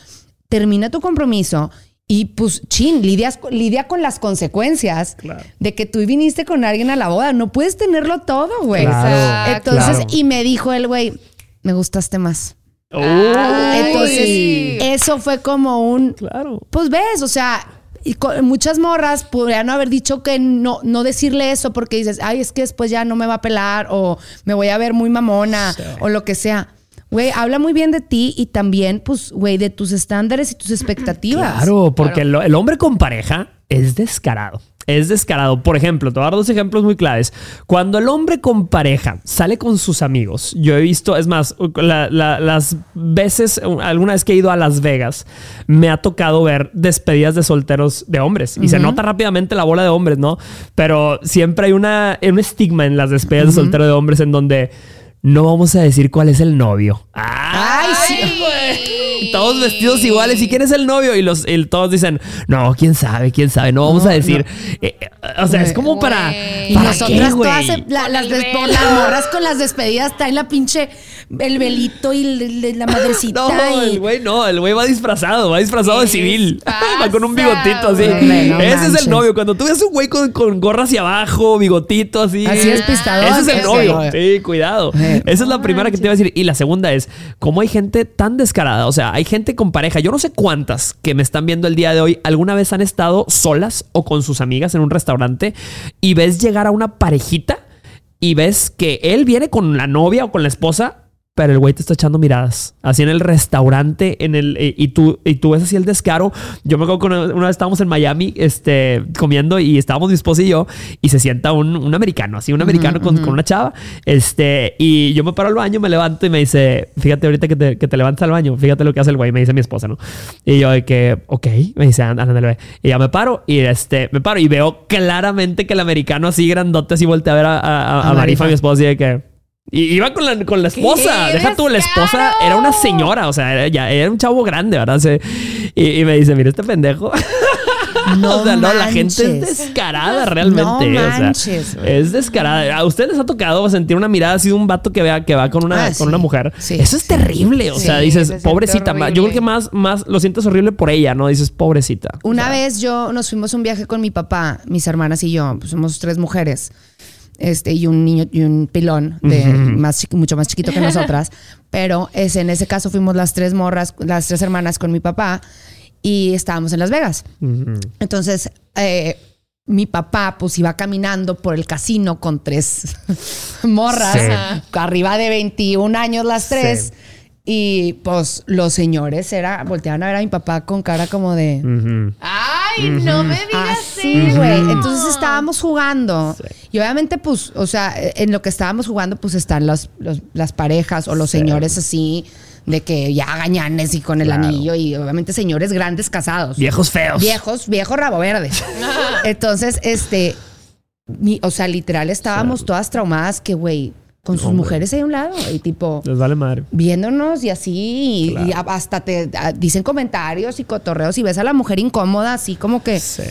termina tu compromiso y pues, chin, lidias, lidia con las consecuencias Claro. de que tú viniste con alguien a la boda. No puedes tenerlo todo, güey. Claro, Entonces, claro. y me dijo el güey, me gustaste más. Entonces, Ay. eso fue como un, Claro. pues ves, o sea, y con- muchas morras podrían no haber dicho que no, no decirle eso porque dices, ay, es que después ya no me va a pelar o me voy a ver muy mamona Sí. o lo que sea. Güey, habla muy bien de ti y también, pues, güey, de tus estándares y tus expectativas. Claro, porque El, el hombre con pareja es descarado. Es descarado. Por ejemplo, te voy a dar dos ejemplos muy claves. Cuando el hombre con pareja sale con sus amigos, yo he visto, es más, la- la- las veces, alguna vez que he ido a Las Vegas, me ha tocado ver despedidas de solteros de hombres. Y se nota rápidamente la bola de hombres, ¿no? Pero siempre hay una, un estigma en las despedidas de soltero de hombres en donde no vamos a decir cuál es el novio. Ay, sí, güey. Todos vestidos iguales. ¿Y quién es el novio? Y los y todos dicen, no, quién sabe, quién sabe. No vamos No, a decir. Eh, eh, o sea, es como para. Y ¿para nosotras qué, todas, la- las, des- velo. las morras con las despedidas traen la pinche, el velito y la madrecita. No, y- el güey no, el güey va disfrazado, va disfrazado de ¿Qué civil. Va con un bigotito así. güey? No Ese es el novio. Cuando tú ves un güey con, con gorra hacia abajo, bigotito así. Así es, pistador. Ese es el novio. Sí, cuidado. Eh. Esa es la primera que te iba a decir. Y la segunda es, ¿cómo hay gente tan descarada? O sea, hay gente con pareja. Yo no sé cuántas que me están viendo el día de hoy alguna vez han estado solas o con sus amigas en un restaurante y ves llegar a una parejita y ves que él viene con la novia o con la esposa, pero el güey te está echando miradas. Así en el restaurante, en el, eh, y, tú, y tú ves así el descaro. Yo me acuerdo que una, una vez estábamos en Miami este, comiendo y estábamos mi esposa y yo, y se sienta un, un americano, así un americano con, con una chava. Este, y yo me paro al baño, me levanto y me dice, fíjate ahorita que te, que te levantas al baño, fíjate lo que hace el güey, me dice mi esposa, ¿no? Y yo de que, ok, me dice, ándale. Y ya me paro y este, me paro y veo claramente que el americano así grandote así voltea a ver a, a, a- A a Marifa, Marifa. mi esposa, y de que... Y iba con la, con la esposa. ¡Qué Deja tú, la esposa era una señora. O sea, era, ya, era un chavo grande, ¿verdad? Se- y, y me dice, mira este pendejo. No o sea, no, la gente es manches. descarada realmente. No o sea, manches, es descarada. ¿A ustedes les ha tocado sentir una mirada así de un vato que vea que va con una, Ah, con una mujer? Sí, Eso es sí. terrible. O Sí, sea, se dices, pobrecita. Yo creo que más, más lo sientes horrible por ella, ¿no? Dices, pobrecita. O Una sea, vez yo nos fuimos un viaje con mi papá, mis hermanas y yo, pues somos tres mujeres. Este, y un niño y un pilón de más mucho más chiquito que nosotras. Pero es, en ese caso fuimos las tres morras, las tres hermanas con mi papá y estábamos en Las Vegas. Entonces, eh, mi papá pues iba caminando por el casino con tres morras, Sí. arriba de 21 años las tres. Sí. Y pues los señores era, volteaban a ver a mi papá con cara como de... Ujú. Ay, no me digas Así, eso. güey. Entonces estábamos jugando. Y obviamente, pues, o sea, en lo que estábamos jugando, pues están los, los- las parejas o los Sí. señores así, de que ya gañanes y con el Claro. anillo. Y obviamente señores grandes casados. Viejos feos. Viejos, viejo rabo verde. Entonces, este, mi- o sea, literal estábamos todas traumadas que, güey, con sus Hombre. mujeres ahí a un lado. Y tipo, Les vale madre. viéndonos y así, y, Claro. y hasta te a- dicen comentarios y cotorreos y ves a la mujer incómoda, así como que. Sí.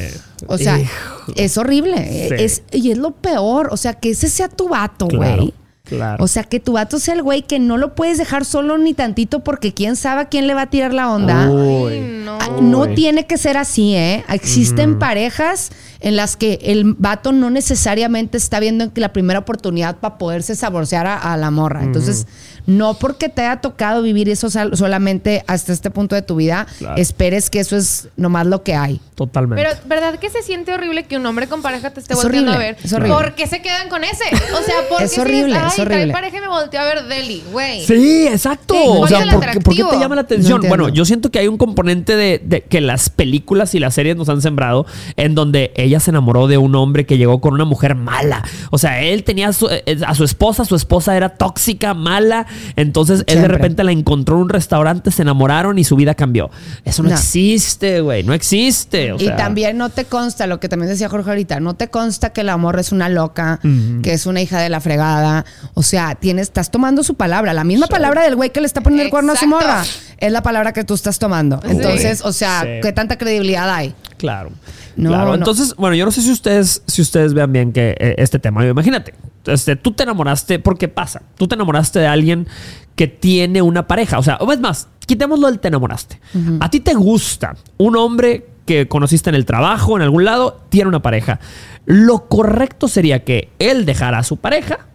O sea, Hijo. es horrible. Sí. Es, y es lo peor. O sea, que ese sea tu vato, güey. claro. O sea, que tu vato sea el güey que no lo puedes dejar solo ni tantito porque quién sabe a quién le va a tirar la onda. Uy. Ay, no. No tiene que ser así, ¿eh? Existen parejas en las que el vato no necesariamente está viendo la primera oportunidad para poderse saborear a, a la morra. Entonces, no porque te haya tocado vivir eso sol- solamente hasta este punto de tu vida, Claro. esperes que eso es nomás lo que hay. Totalmente. Pero, ¿verdad que se siente horrible que un hombre con pareja te esté Es volteando horrible, a ver? es horrible. ¿Por qué se quedan con ese? O sea, ¿por qué Es si horrible, dices, es Ay, trae horrible. pareja y me volteó a ver Deli, güey. Sí, exacto. Sí, o ¿cuál sea, ¿por, qué- por qué te llama la atención? No bueno, yo siento que hay un componente de, de que las películas y las series nos han sembrado en donde ella se enamoró de un hombre que llegó con una mujer mala. O sea, él tenía a su, eh, a su esposa, su esposa era tóxica, mala. Entonces él de repente la encontró en un restaurante, se enamoraron y su vida cambió. Eso no, No. existe, güey. No existe. o y sea, también no te consta, lo que también decía Jorge ahorita, no te consta que la morra es una loca, que es una hija de la fregada. O sea, tienes, estás tomando su palabra. La misma palabra del güey que le está poniendo el cuerno a su morra es la palabra que tú estás tomando. Entonces, o sea, Sí. ¿qué tanta credibilidad hay? Claro. No, claro. no. Entonces, bueno, yo no sé si ustedes, si ustedes vean bien que eh, este tema. Imagínate, este, tú te enamoraste, porque pasa, tú te enamoraste de alguien que tiene una pareja. O sea, o es más, quitémoslo del te enamoraste. A ti te gusta un hombre que conociste en el trabajo, en algún lado, tiene una pareja. Lo correcto sería que él dejara a su pareja,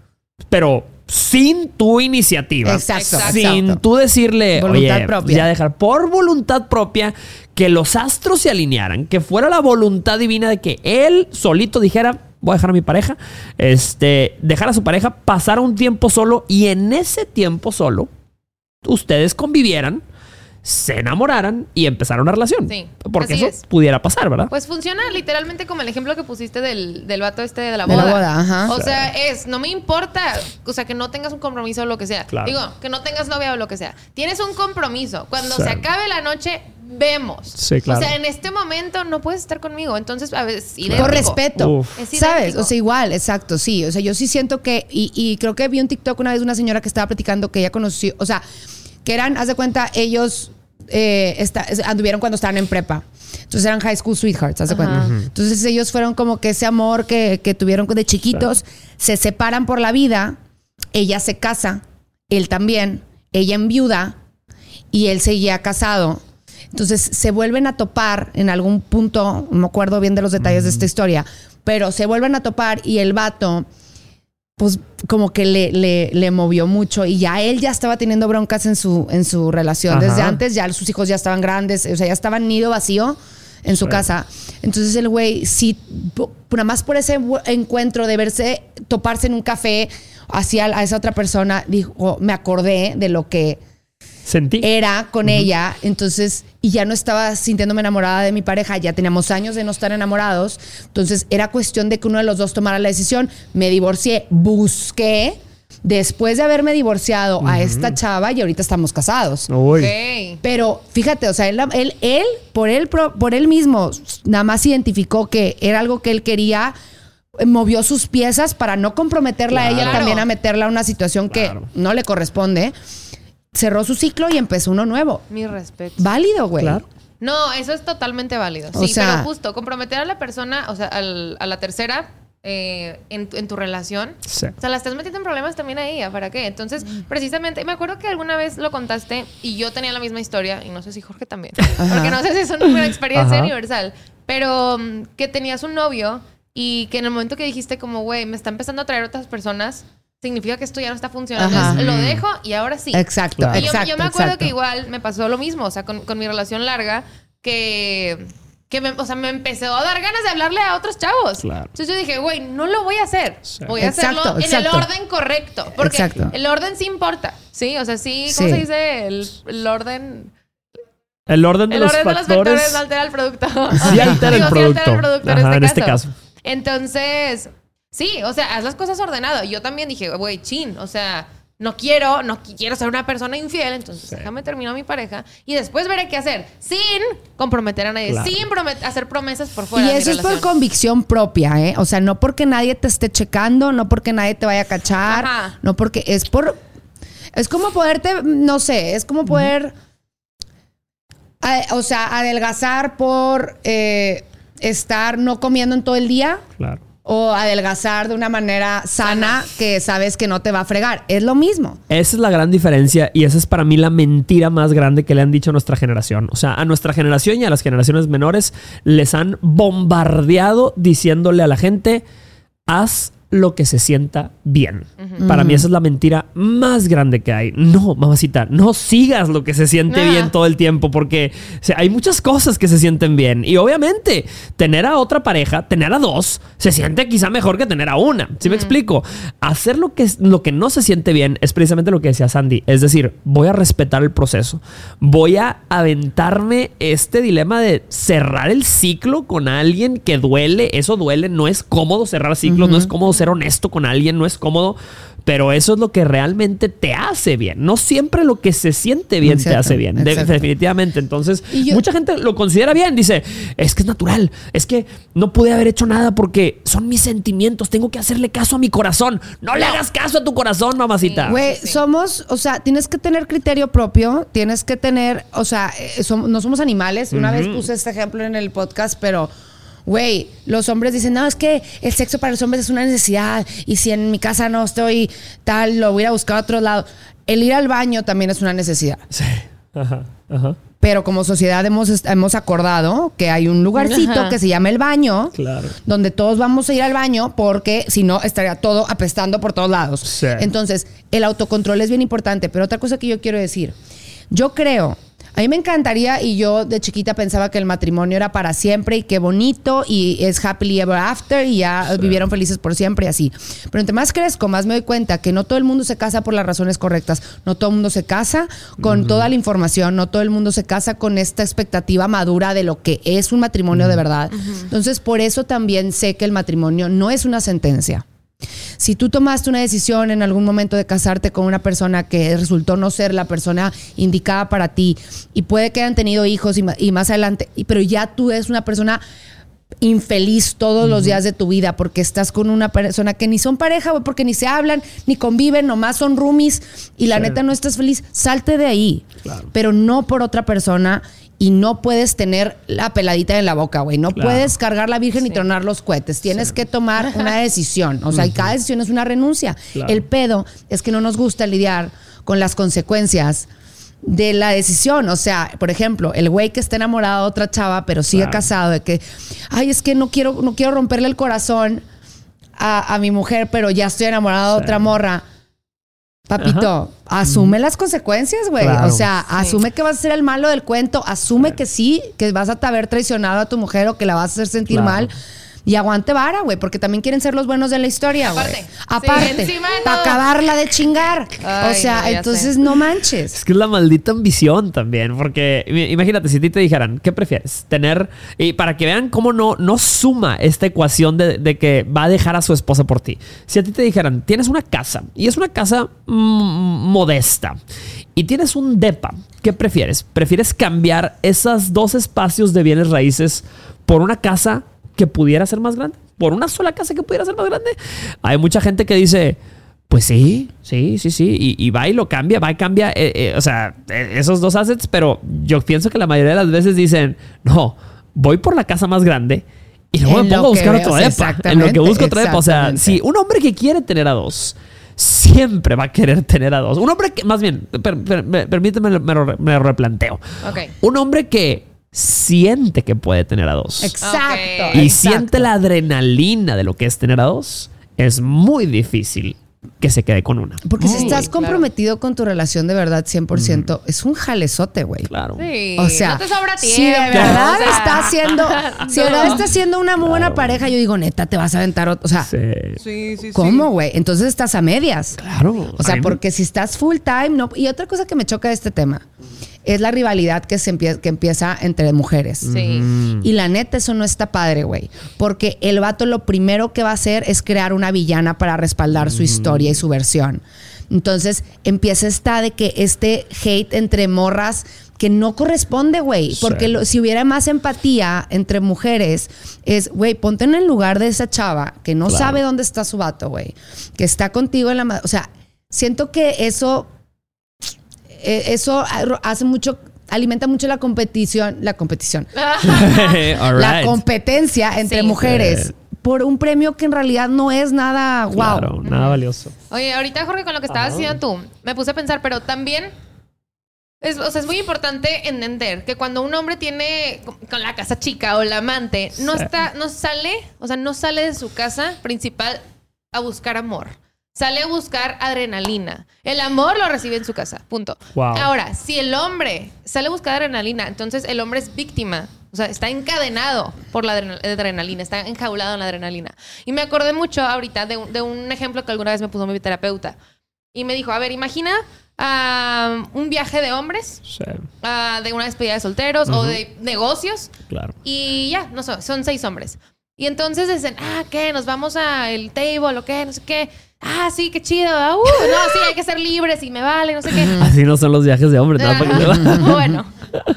pero sin tu iniciativa. Exacto, Sin exacto. tú decirle, Voluntad oye, propia. ya dejar por voluntad propia que los astros se alinearan, que fuera la voluntad divina de que él solito dijera, voy a dejar a mi pareja, este, dejar a su pareja, pasar un tiempo solo y en ese tiempo solo ustedes convivieran, se enamoraran y empezaran una relación. Sí, Porque eso es. pudiera pasar, ¿verdad? Pues funciona literalmente como el ejemplo que pusiste del, del vato este de la De la boda. boda, ajá. O sea, es, no me importa, o sea, que no tengas un compromiso o lo que sea. Claro. Digo, que no tengas novia o lo que sea. Tienes un compromiso. Cuando Sí. se acabe la noche, vemos. Sí, claro. O sea, en este momento no puedes estar conmigo. Entonces, a veces, Por idéntico. respeto. ¿Sabes? O sea, igual, exacto, sí. O sea, yo sí siento que, y, y creo que vi un TikTok una vez de una señora que estaba platicando que ella conoció, o sea, que eran, haz de cuenta, ellos eh, esta- anduvieron cuando estaban en prepa. Entonces eran high school sweethearts, haz de cuenta. Entonces ellos fueron como que ese amor que, que tuvieron de chiquitos, se separan por la vida, ella se casa, él también, ella enviuda y él seguía casado. Entonces se vuelven a topar en algún punto, no me acuerdo bien de los detalles de esta historia, pero se vuelven a topar y el vato, pues como que le, le, le movió mucho y ya él ya estaba teniendo broncas en su, en su relación Ajá. desde antes, ya sus hijos ya estaban grandes, o sea, ya estaban nido vacío en su Sí. casa. Entonces el güey, sí, nada más por ese encuentro de verse, toparse en un café hacia a esa otra persona, dijo, me acordé de lo que Sentí. era con ella, entonces, y ya no estaba sintiéndome enamorada de mi pareja, ya teníamos años de no estar enamorados, entonces era cuestión de que uno de los dos tomara la decisión, me divorcié, busqué, después de haberme divorciado a esta chava y ahorita estamos casados. Uy. Ok. Pero fíjate, o sea, él, él, él, por él, por él mismo, nada más identificó que era algo que él quería, movió sus piezas para no comprometerla a ella también a meterla a una situación Claro. que no le corresponde. Cerró su ciclo y empezó uno nuevo. Mi respeto. Válido, güey. Claro. No, eso es totalmente válido. O Sí, sea- pero justo, comprometer a la persona, o sea, al- a la tercera eh, en, tu- en tu relación. Sí. O sea, la estás metiendo en problemas también a ella, ¿para qué? Entonces, precisamente, me acuerdo que alguna vez lo contaste y yo tenía la misma historia, y no sé si Jorge también, porque no sé si es una experiencia Ajá. universal, pero mm, que tenías un novio Y que en el momento que dijiste como, güey, me está empezando a traer otras personas, significa que esto ya no está funcionando. Entonces, lo dejo y ahora sí. Exacto, Claro. Y yo, exacto. yo me acuerdo exacto. que igual me pasó lo mismo, o sea, con, con mi relación larga, que, que me, o sea, me empezó a dar ganas de hablarle a otros chavos. Claro. Entonces yo dije, güey, no lo voy a hacer. Sí. Voy a Exacto, hacerlo en exacto. el orden correcto. Porque Exacto. el orden sí importa. Sí, o sea, sí, ¿cómo Sí. se dice? El, el orden. El orden de El los orden de los factores. no altera el producto. Sí altera el Digo, sí producto. altera el producto Ajá, en este caso. Entonces, sí, o sea, haz las cosas ordenado. Yo también dije, güey, chin, o sea, no quiero, no qui- quiero ser una persona infiel, entonces Sí. déjame terminar a mi pareja y después veré qué hacer sin comprometer a nadie, Claro. sin promet- hacer promesas por Y fuera de mi eso es por convicción propia, ¿eh? O sea, no porque nadie te esté checando, no porque nadie te vaya a cachar, Ajá. no porque es por... Es como poderte, no sé, es como poder, a- o sea, adelgazar por eh, estar no comiendo en todo el día Claro. O adelgazar de una manera sana que sabes que no te va a fregar. Es lo mismo. Esa es la gran diferencia y esa es para mí la mentira más grande que le han dicho a nuestra generación. O sea, a nuestra generación y a las generaciones menores les han bombardeado diciéndole a la gente, haz lo que se sienta bien. Para mí esa es la mentira más grande que hay. No, mamacita, no sigas lo que se siente Ah. bien todo el tiempo porque o sea, hay muchas cosas que se sienten bien. Y obviamente, tener a otra pareja, tener a dos, se siente quizá mejor que tener a una. ¿Sí me explico? Hacer lo que, lo que no se siente bien es precisamente lo que decía Sandy. Es decir, voy a respetar el proceso. Voy a aventarme este dilema de cerrar el ciclo con alguien que duele. Eso duele. No es cómodo cerrar ciclos. No es cómodo ser honesto con alguien. No es cómodo. Pero eso es lo que realmente te hace bien. No siempre lo que se siente bien te Exacto, hace bien. De- definitivamente. Entonces, yo- mucha gente lo considera bien. Dice, es que es natural. Es que no pude haber hecho nada porque son mis sentimientos. Tengo que hacerle caso a mi corazón. No le hagas caso a tu corazón, mamacita. Güey, sí. somos, o sea, tienes que tener criterio propio, tienes que tener, o sea, eh, som- no somos animales. Una vez puse este ejemplo en el podcast, pero, güey, los hombres dicen, no, es que el sexo para los hombres es una necesidad y si en mi casa no estoy tal, lo voy a ir a buscar a otro lado. El ir al baño también es una necesidad. Sí. Ajá, ajá. Pero como sociedad hemos, hemos acordado que hay un lugarcito Ajá. que se llama el baño, Claro. donde todos vamos a ir al baño porque si no estaría todo apestando por todos lados. Sí. Entonces, el autocontrol es bien importante. Pero otra cosa que yo quiero decir, yo creo, a mí me encantaría y yo de chiquita pensaba que el matrimonio era para siempre y qué bonito y es happily ever after y ya vivieron felices por siempre y así. Pero entre más crezco, más me doy cuenta que no todo el mundo se casa por las razones correctas. No todo el mundo se casa con toda la información, no todo el mundo se casa con esta expectativa madura de lo que es un matrimonio de verdad. Entonces, por eso también sé que el matrimonio no es una sentencia. Si tú tomaste una decisión en algún momento de casarte con una persona que resultó no ser la persona indicada para ti y puede que hayan tenido hijos y, más adelante, y- pero ya tú eres una persona infeliz todos los días de tu vida porque estás con una persona que ni son pareja, porque ni se hablan, ni conviven, nomás son roomies y la neta no estás feliz, salte de ahí. Claro. Pero no por otra persona y no puedes tener la peladita en la boca, güey. No Claro. puedes cargar la virgen y Sí. tronar los cohetes. Tienes que tomar una decisión. O sea, y cada decisión es una renuncia. Claro. El pedo es que no nos gusta lidiar con las consecuencias de la decisión. O sea, por ejemplo, el güey que está enamorado de otra chava, pero sigue Claro. casado, de que, ay, es que no quiero, no quiero romperle el corazón a, a mi mujer, pero ya estoy enamorado de Sí. otra morra. Papito, asume las consecuencias, güey. Claro. O sea, asume que vas a ser el malo del cuento, asume que sí, que vas a haber traicionado a tu mujer o que la vas a hacer sentir Claro. mal. Y aguante vara, güey, porque también quieren ser los buenos de la historia, güey. Aparte. Aparte. Sí, para acabarla de chingar. o sea, no, entonces sé. no manches. Es que es la maldita ambición también, porque im- imagínate, si a ti te dijeran, ¿qué prefieres? Tener, y para que vean cómo no, no suma esta ecuación de, de que va a dejar a su esposa por ti. Si a ti te dijeran, tienes una casa, y es una casa mm, modesta, y tienes un DEPA, ¿qué prefieres? ¿Prefieres cambiar esos dos espacios de bienes raíces por una casa que pudiera ser más grande? ¿Por una sola casa que pudiera ser más grande? Hay mucha gente que dice, pues sí, sí, sí, sí. Y, y va y lo cambia, va y cambia, eh, eh, o sea, eh, esos dos assets, pero yo pienso que la mayoría de las veces dicen, no, voy por la casa más grande y luego me pongo a buscar otro veas, depa. En lo que busco otro depa. O sea, si un hombre que quiere tener a dos, siempre va a querer tener a dos. Un hombre que, más bien, per- per- me- permíteme, me lo, me lo replanteo. Un hombre que siente que puede tener a dos. Exacto. Y exacto. siente la adrenalina de lo que es tener a dos, es muy difícil que se quede con una. Porque si estás claro. comprometido con tu relación de verdad 100%, es un jalezote, güey. Claro. Sí, O sea, no te sobra tiempo. si de verdad o sea, está haciendo, si de verdad está haciendo una muy buena pareja, yo digo, neta, te vas a aventar otro. O sea, Sí. Sí. ¿cómo, güey? Entonces estás a medias. Claro. O sea, porque si estás full time, no. Y otra cosa que me choca de este tema es la rivalidad que, se empie- que empieza entre mujeres. Sí. Y la neta, eso no está padre, güey. Porque el vato lo primero que va a hacer es crear una villana para respaldar su historia y su versión. Entonces empieza esta de que este hate entre morras que no corresponde, güey. Sí. Porque lo- si hubiera más empatía entre mujeres, es, güey, ponte en el lugar de esa chava que no Claro. sabe dónde está su vato, güey. Que está contigo en la... O sea, siento que eso eh, eso hace mucho, alimenta mucho la competición, la competición, la competencia entre Sí. mujeres por un premio que en realidad no es nada wow. Claro, nada valioso. Oye, ahorita Jorge, con lo que estabas diciendo tú, me puse a pensar, pero también es, o sea, es muy importante entender que cuando un hombre tiene con- con la casa chica o la amante, no Sí. está, no sale, o sea, no sale de su casa principal a buscar amor. Sale a buscar adrenalina. El amor lo recibe en su casa. Punto. Wow. Ahora, si el hombre sale a buscar adrenalina, entonces el hombre es víctima. O sea, está encadenado por la adrenal- adrenalina, está enjaulado en la adrenalina. Y me acordé mucho ahorita de un, de un ejemplo que alguna vez me puso mi terapeuta. Y me dijo, a ver, imagina un viaje de hombres, Sí, ah, de una despedida de solteros o de negocios. claro. Y ya, no sé, son seis hombres. Y entonces dicen, ah, ¿qué? Nos vamos al table o qué, no sé qué. Ah, sí, qué chido. ah, uh, no, sí, hay que ser libres y me vale, no sé qué. Así no son los viajes de que Ajá. sepa. bueno,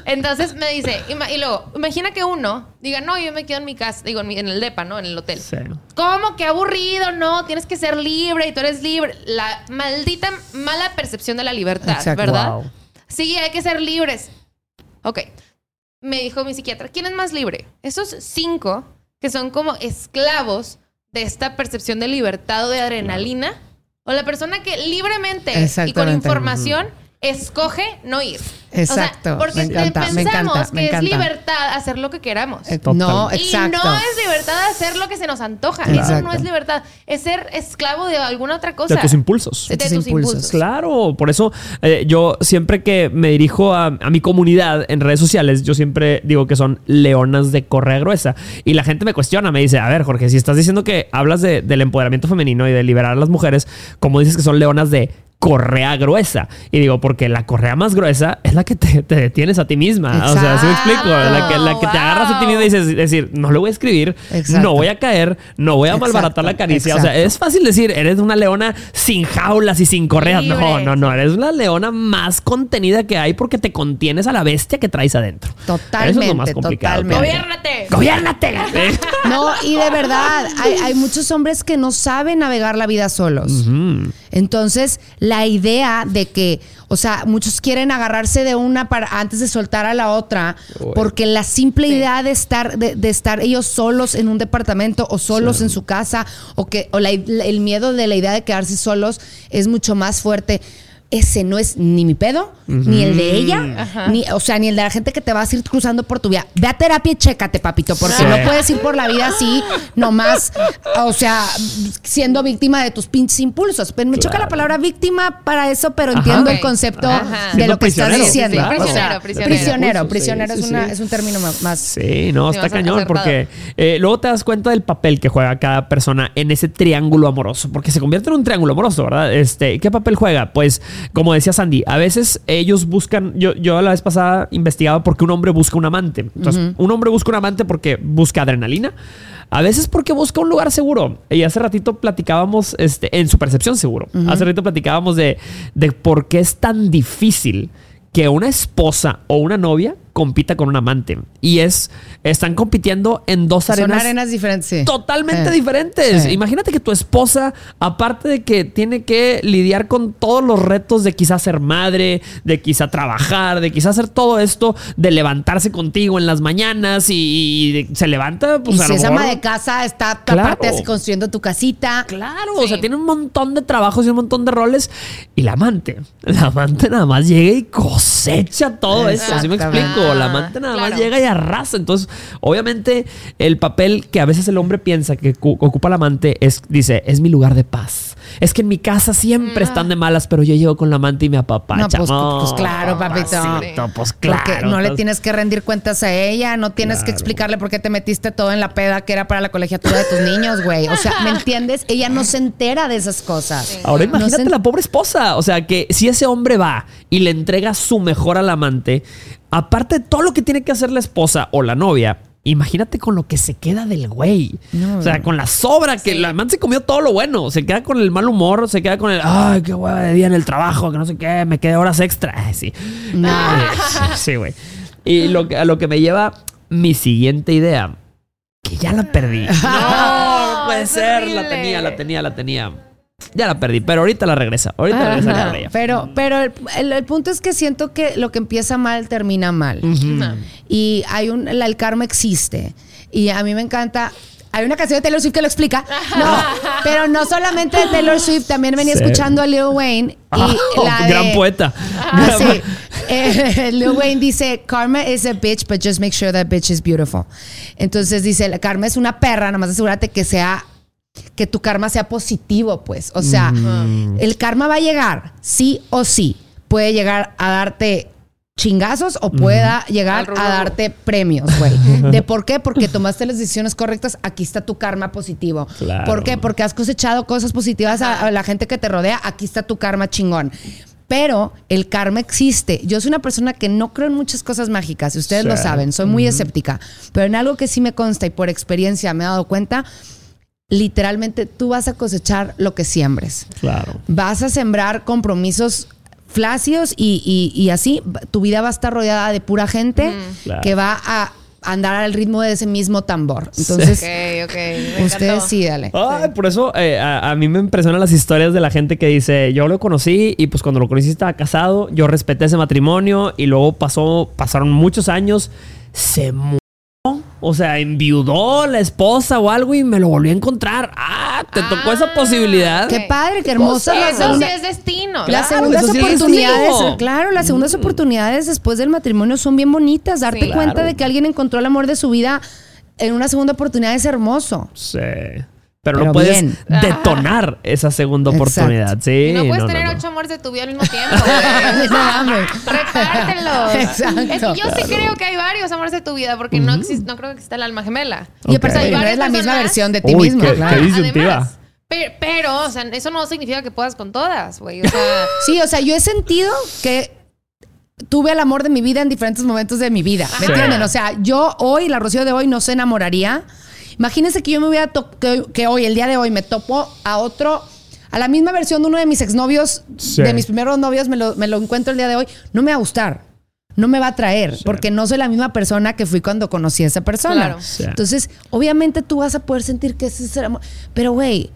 entonces me dice, y luego, imagina que uno diga, no, yo me quedo en mi casa, digo, en, mi- en el DEPA, ¿no? En el hotel. Sí. ¿Cómo? Qué aburrido, no, tienes que ser libre y tú eres libre. La maldita mala percepción de la libertad, Exacto. ¿verdad? Wow. Sí, hay que ser libres. Ok. Me dijo mi psiquiatra, ¿quién es más libre? Esos cinco que son como esclavos de esta percepción de libertad o de adrenalina, o la persona que libremente y con información escoge no ir. Exacto. O sea, porque Me encanta, me pensamos encanta, me que encanta. es libertad hacer lo que queramos. Eh, Total. No, Y no es libertad hacer lo que se nos antoja. Eso no es libertad. Es ser esclavo de alguna otra cosa. De tus impulsos. De De tus tus impulsos. impulsos. Claro, por eso eh, yo siempre que me dirijo a, a mi comunidad en redes sociales, yo siempre digo que son leonas de correa gruesa. Y la gente me cuestiona, me dice, a ver Jorge, si estás diciendo que hablas de- del empoderamiento femenino y de liberar a las mujeres, ¿cómo dices que son leonas de correa gruesa? Y digo, porque la correa más gruesa es la que te, te detienes a ti misma. O sea, ¿sí me explico? La que, la que te agarras a ti misma y dices, decir, no le voy a escribir, Exacto. no voy a caer, no voy a Exacto, malbaratar la caricia. O sea, es fácil decir, eres una leona sin jaulas y sin correas. No, Libre. no, no. Eres la leona más contenida que hay porque te contienes a la bestia que traes adentro. Totalmente, Eso es lo más complicado. totalmente. ¡Gobiérnate! ¡Gobiérnate! No, y de verdad, hay, hay muchos hombres que no saben navegar la vida solos. Entonces, la idea de que, o sea, muchos quieren agarrarse de una para antes de soltar a la otra, Uy. porque la simple idea de estar, de, de estar ellos solos en un departamento o solos en su casa, o que, o la- el miedo de la idea de quedarse solos es mucho más fuerte. Ese no es ni mi pedo, ni el de ella, Ajá. ni, o sea, ni el de la gente que te vas a ir cruzando por tu vida. Ve a terapia y chécate, papito, porque Sí. no puedes ir por la vida así, nomás, o sea, siendo víctima de tus pinches impulsos. Pero me choca la palabra víctima para eso, pero Ajá. entiendo el concepto Ajá. de lo que estás prisionero. diciendo. Sí, sí, sí. O sea, Prisionero, prisionero. prisionero, Sí, prisionero sí, es, una- sí. es un término más. Sí, no, Sí, está cañón acertado. porque eh, luego te das cuenta del papel que juega cada persona en ese triángulo amoroso, porque se convierte en un triángulo amoroso, ¿verdad? Este, ¿qué papel juega? Pues, como decía Sandy, a veces ellos buscan, yo, yo la vez pasada investigaba porque un hombre busca un amante. Entonces, un hombre busca un amante porque busca adrenalina. A veces porque busca un lugar seguro. Y hace ratito platicábamos, este, en su percepción seguro. Hace ratito platicábamos de, de por qué es tan difícil que una esposa o una novia compita con un amante. Y es, están compitiendo en dos Son arenas, arenas diferentes. sí. totalmente Eh. diferentes. Imagínate que tu esposa, aparte de que tiene que lidiar con todos los retos de quizás ser madre, de quizá trabajar, de quizás hacer todo esto, de levantarse contigo en las mañanas y, se levanta, pues y a si lo es mejor- ama de casa, está Claro. aparte así construyendo tu casita. Claro, Sí. o sea, tiene un montón de trabajos y un montón de roles. Y la amante, la amante nada más llega y cosecha todo eso, ¿sí me explico? Todo. La amante nada más llega y arrasa. Entonces, obviamente, el papel que a veces el hombre piensa que cu- ocupa el amante es, dice, es mi lugar de paz. Es que en mi casa siempre Mm. están de malas, pero yo llego con la amante y me apapacha. No, pues, pues, claro, papito. papacito, pues claro. Porque no le pues, tienes que rendir cuentas a ella, no tienes que explicarle por qué te metiste todo en la peda que era para la colegiatura de tus niños, güey. O sea, ¿me entiendes? Ella no se entera de esas cosas. Ahora No imagínate se- la pobre esposa. O sea, que si ese hombre va y le entrega su mejor al amante, aparte de todo lo que tiene que hacer la esposa o la novia, imagínate con lo que se queda del güey. No. o sea, con la sobra, que Sí. la amante se comió todo lo bueno. Se queda con el mal humor, se queda con el, ay, qué hueva de día en el trabajo, que no sé qué, me quedé horas extra. Ay, sí. No. Sí, güey. Y lo que, a lo que me lleva mi siguiente idea, que ya la perdí. No, no puede ser, la tenía, la tenía, la tenía. Ya la perdí, pero ahorita la regresa. Ahorita regresa Ajá. con ella. Pero, pero el, el- el punto es que siento que lo que empieza mal termina mal. No. Y hay un, la- el karma existe. Y a mí me encanta. Hay una canción de Taylor Swift que lo explica. No, pero no solamente de Taylor Swift, también venía Sí. escuchando a Lil Wayne. Y Oh, la de- gran poeta. Ah, sí. Eh, Lil Wayne dice, Karma is a bitch, but just make sure that bitch is beautiful. Entonces dice, la karma es una perra, nomás asegúrate que sea, que tu karma sea positivo, pues. O sea, el karma va a llegar, sí o sí. Puede llegar a darte chingazos o pueda llegar a darte premios, güey. ¿De por qué? Porque tomaste las decisiones correctas, aquí está tu karma positivo. Claro. ¿Por qué? Porque has cosechado cosas positivas a, a la gente que te rodea, aquí está tu karma chingón. Pero el karma existe. Yo soy una persona que no creo en muchas cosas mágicas, y ustedes Sí. lo saben, soy muy escéptica. Pero en algo que sí me consta y por experiencia me he dado cuenta, literalmente tú vas a cosechar lo que siembres Claro. vas a sembrar compromisos flácidos y, y- y así tu vida va a estar rodeada de pura gente Claro. que va a andar al ritmo de ese mismo tambor. Entonces, Ok, ok. me ustedes encantó. sí, dale. Ay, por eso eh, a, a mí me impresionan las historias de la gente que dice, yo lo conocí y pues cuando lo conocí estaba casado, yo respeté ese matrimonio y luego pasó, pasaron muchos años, se murió, o sea, enviudó la esposa o algo y me lo volví a encontrar. Ah, te tocó esa Ah. posibilidad. Qué padre, qué hermosa Cosa. la Eso sí segunda. es destino. Claro, Las segundas sí oportunidades, claro, las segundas oportunidades después del matrimonio son bien bonitas. Darte Sí. cuenta Claro. de que alguien encontró el amor de su vida en una segunda oportunidad es hermoso. Sí. Pero, Pero no puedes bien. detonar esa segunda Exacto. oportunidad. Sí. Y no puedes no, tener no. ocho amores de tu vida al mismo tiempo. No. Repártelos. Exacto. Es que yo sí creo que hay varios amores de tu vida porque no existe, no creo que exista el alma gemela. Y aparte, no varias eres la misma personas- versión de ti Uy, mismo. qué- claro. qué disyuntiva. Además, pero, pero, o sea, eso no significa que puedas con todas, güey. O sea, Sí, o sea, yo he sentido que tuve el amor de mi vida en diferentes momentos de mi vida. ¿Me Sí. entienden? O sea, yo hoy, la Rocío de hoy, no se enamoraría. Imagínense que yo me hubiera que, que hoy, el día de hoy, me topo a otro, a la misma versión de uno de mis exnovios, Sí. de mis primeros novios, me lo, me lo encuentro el día de hoy. No me va a gustar. No me va a atraer, porque no soy la misma persona que fui cuando conocí a esa persona. Claro. Sí. Entonces, obviamente tú vas a poder sentir que ese es el amor. Pero, güey,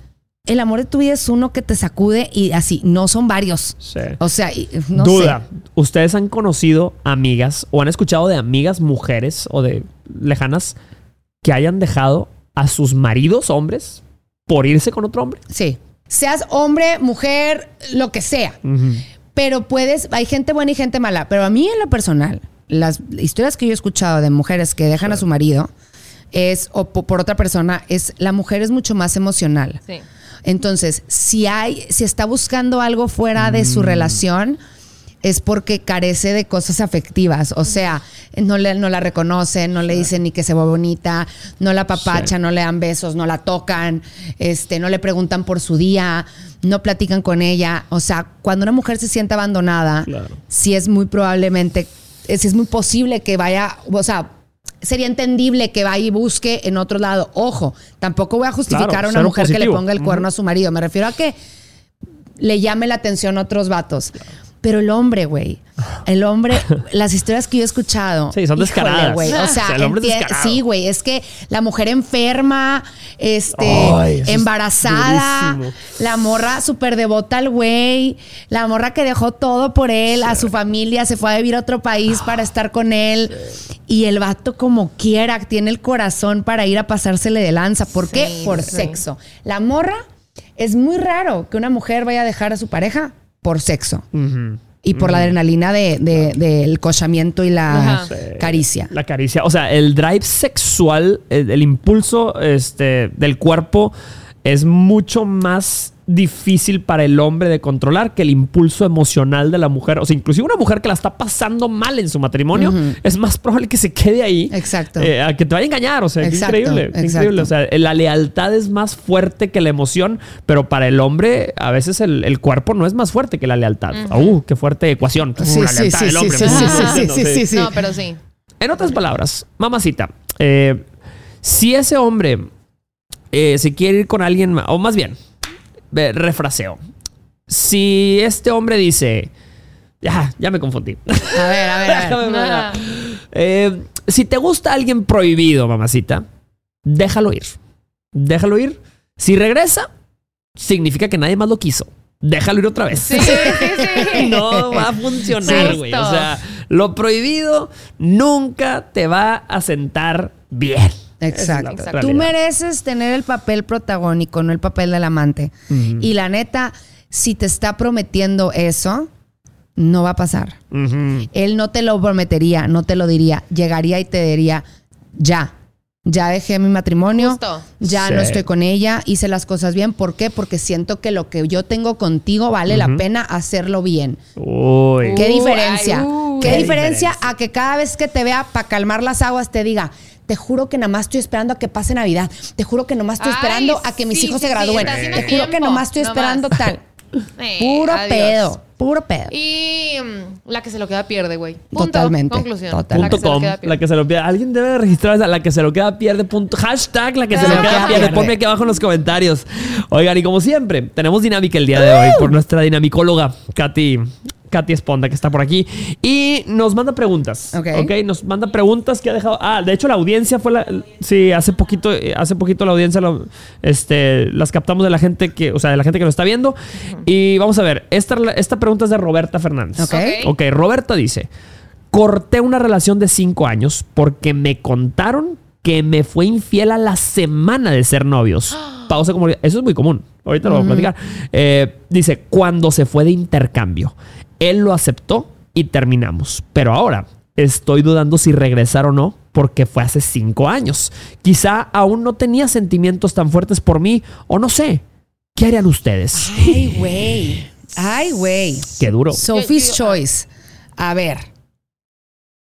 el amor de tu vida es uno que te sacude y así, no son varios. Sí. O sea, y- no Duda. sé. ¿Ustedes han conocido amigas o han escuchado de amigas mujeres o de lejanas que hayan dejado a sus maridos hombres por irse con otro hombre? Sí. Seas hombre, mujer, lo que sea. Pero puedes, hay gente buena y gente mala. Pero a mí en lo personal, las historias que yo he escuchado de mujeres que dejan a su marido es, o po- por otra persona, es la mujer es mucho más emocional. sí. Entonces, si hay, si está buscando algo fuera de su relación, es porque carece de cosas afectivas. O sea, no, le, no la reconocen, no le dicen ni que se ve bonita, no la papachan, Sí. no le dan besos, no la tocan, este, no le preguntan por su día, no platican con ella. O sea, cuando una mujer se siente abandonada, Claro. sí es muy probablemente, es, es muy posible que vaya, o sea, sería entendible que vaya y busque en otro lado. Ojo, tampoco voy a justificar Claro, a una mujer que le ponga el cuerno a su marido. Me refiero a que le llame la atención a otros vatos. Pero el hombre, güey. El hombre, las historias que yo he escuchado. Sí, son híjole, descaradas. güey. O sea, Sí, el hombre descarado. sí, güey. Es que la mujer enferma, este, Ay, eso es embarazada, la morra súper devota al güey, la morra que dejó todo por él, a su familia, se fue a vivir a otro país para estar con él. Y el vato, como quiera, tiene el corazón para ir a pasársele de lanza. ¿Por qué? Por sexo. La morra, es muy raro que una mujer vaya a dejar a su pareja por sexo. Y por la adrenalina de, de- del cochamiento y la caricia. La caricia. O sea, el drive sexual, el, el impulso este, del cuerpo es mucho más difícil para el hombre de controlar que el impulso emocional de la mujer. O sea, inclusive una mujer que la está pasando mal en su matrimonio, es más probable que se quede ahí. Exacto. eh, a que te vaya a engañar. O sea, qué Exacto, increíble. qué exacto. increíble. O sea, la lealtad es más fuerte que la emoción, pero para el hombre, a veces el, el cuerpo no es más fuerte que la lealtad. Uh, qué fuerte ecuación. Uh, Sí, la sí, lealtad sí, hombre. sí, sí, Ah, sí, no sí, sí, sí. No, pero sí. En otras palabras, mamacita, eh, si ese hombre eh, se quiere ir con alguien, o más bien, refraseo. Si este hombre dice, ya, ya me confundí. A ver, a ver, a ver. Ajá. Eh, si te gusta alguien prohibido, mamacita, déjalo ir. Déjalo ir. Si regresa, significa que nadie más lo quiso. Déjalo ir otra vez. Sí, sí, sí. no va a funcionar, güey. O sea, lo prohibido nunca te va a sentar bien. Exacto. Tú mereces tener el papel protagónico, no el papel del amante. Y la neta, si te está prometiendo eso, no va a pasar. Él no te lo prometería, no te lo diría. Llegaría y te diría, ya, ya dejé mi matrimonio, Justo. ya Sí. no estoy con ella, hice las cosas bien. ¿Por qué? Porque siento que lo que yo tengo contigo vale la pena hacerlo bien. Uy. ¿Qué Uy, diferencia? ay, uy. ¿Qué Qué diferencia diferencia. a que cada vez que te vea para calmar las aguas te diga, te juro que nada más estoy esperando a que pase Navidad. Te juro que nomás estoy Ay, esperando a que mis sí, hijos sí, se gradúen. te juro que tiempo, nomás estoy nomás. esperando tal. Eh, Puro adiós. pedo, puro pedo. Y mm, la que se lo queda pierde, güey. Totalmente, Conclusión. total. La que Punto se lo com, queda pierde. la que se lo pierde. Alguien debe registrar esa, la que se lo queda pierde. Punto. Hashtag la que se lo queda pierde. pierde. Ponme aquí abajo en los comentarios. Oigan, y como siempre, tenemos dinámica el día de hoy por nuestra dinamicóloga, Katy. Katy Esponda, que está por aquí. Y nos manda preguntas. Ok. ok. Nos manda preguntas que ha dejado. Ah, de hecho, la audiencia fue la. Sí, hace poquito, hace poquito la audiencia lo- este, las captamos de la gente que, o sea, de la gente que lo está viendo. Y vamos a ver. Esta, esta pregunta es de Roberta Fernández. Ok. Ok, Roberta dice: Corté una relación de cinco años porque me contaron que me fue infiel a la semana de ser novios. Pausa como. Eso es muy común. Ahorita lo voy a platicar. Eh, dice: Cuando se fue de intercambio, él lo aceptó y terminamos. Pero ahora estoy dudando si regresar o no porque fue hace cinco años. Quizá aún no tenía sentimientos tan fuertes por mí o no sé. ¿Qué harían ustedes? Ay, güey. Ay, güey. Qué duro. Sophie's Yo- yo- Choice. A ver.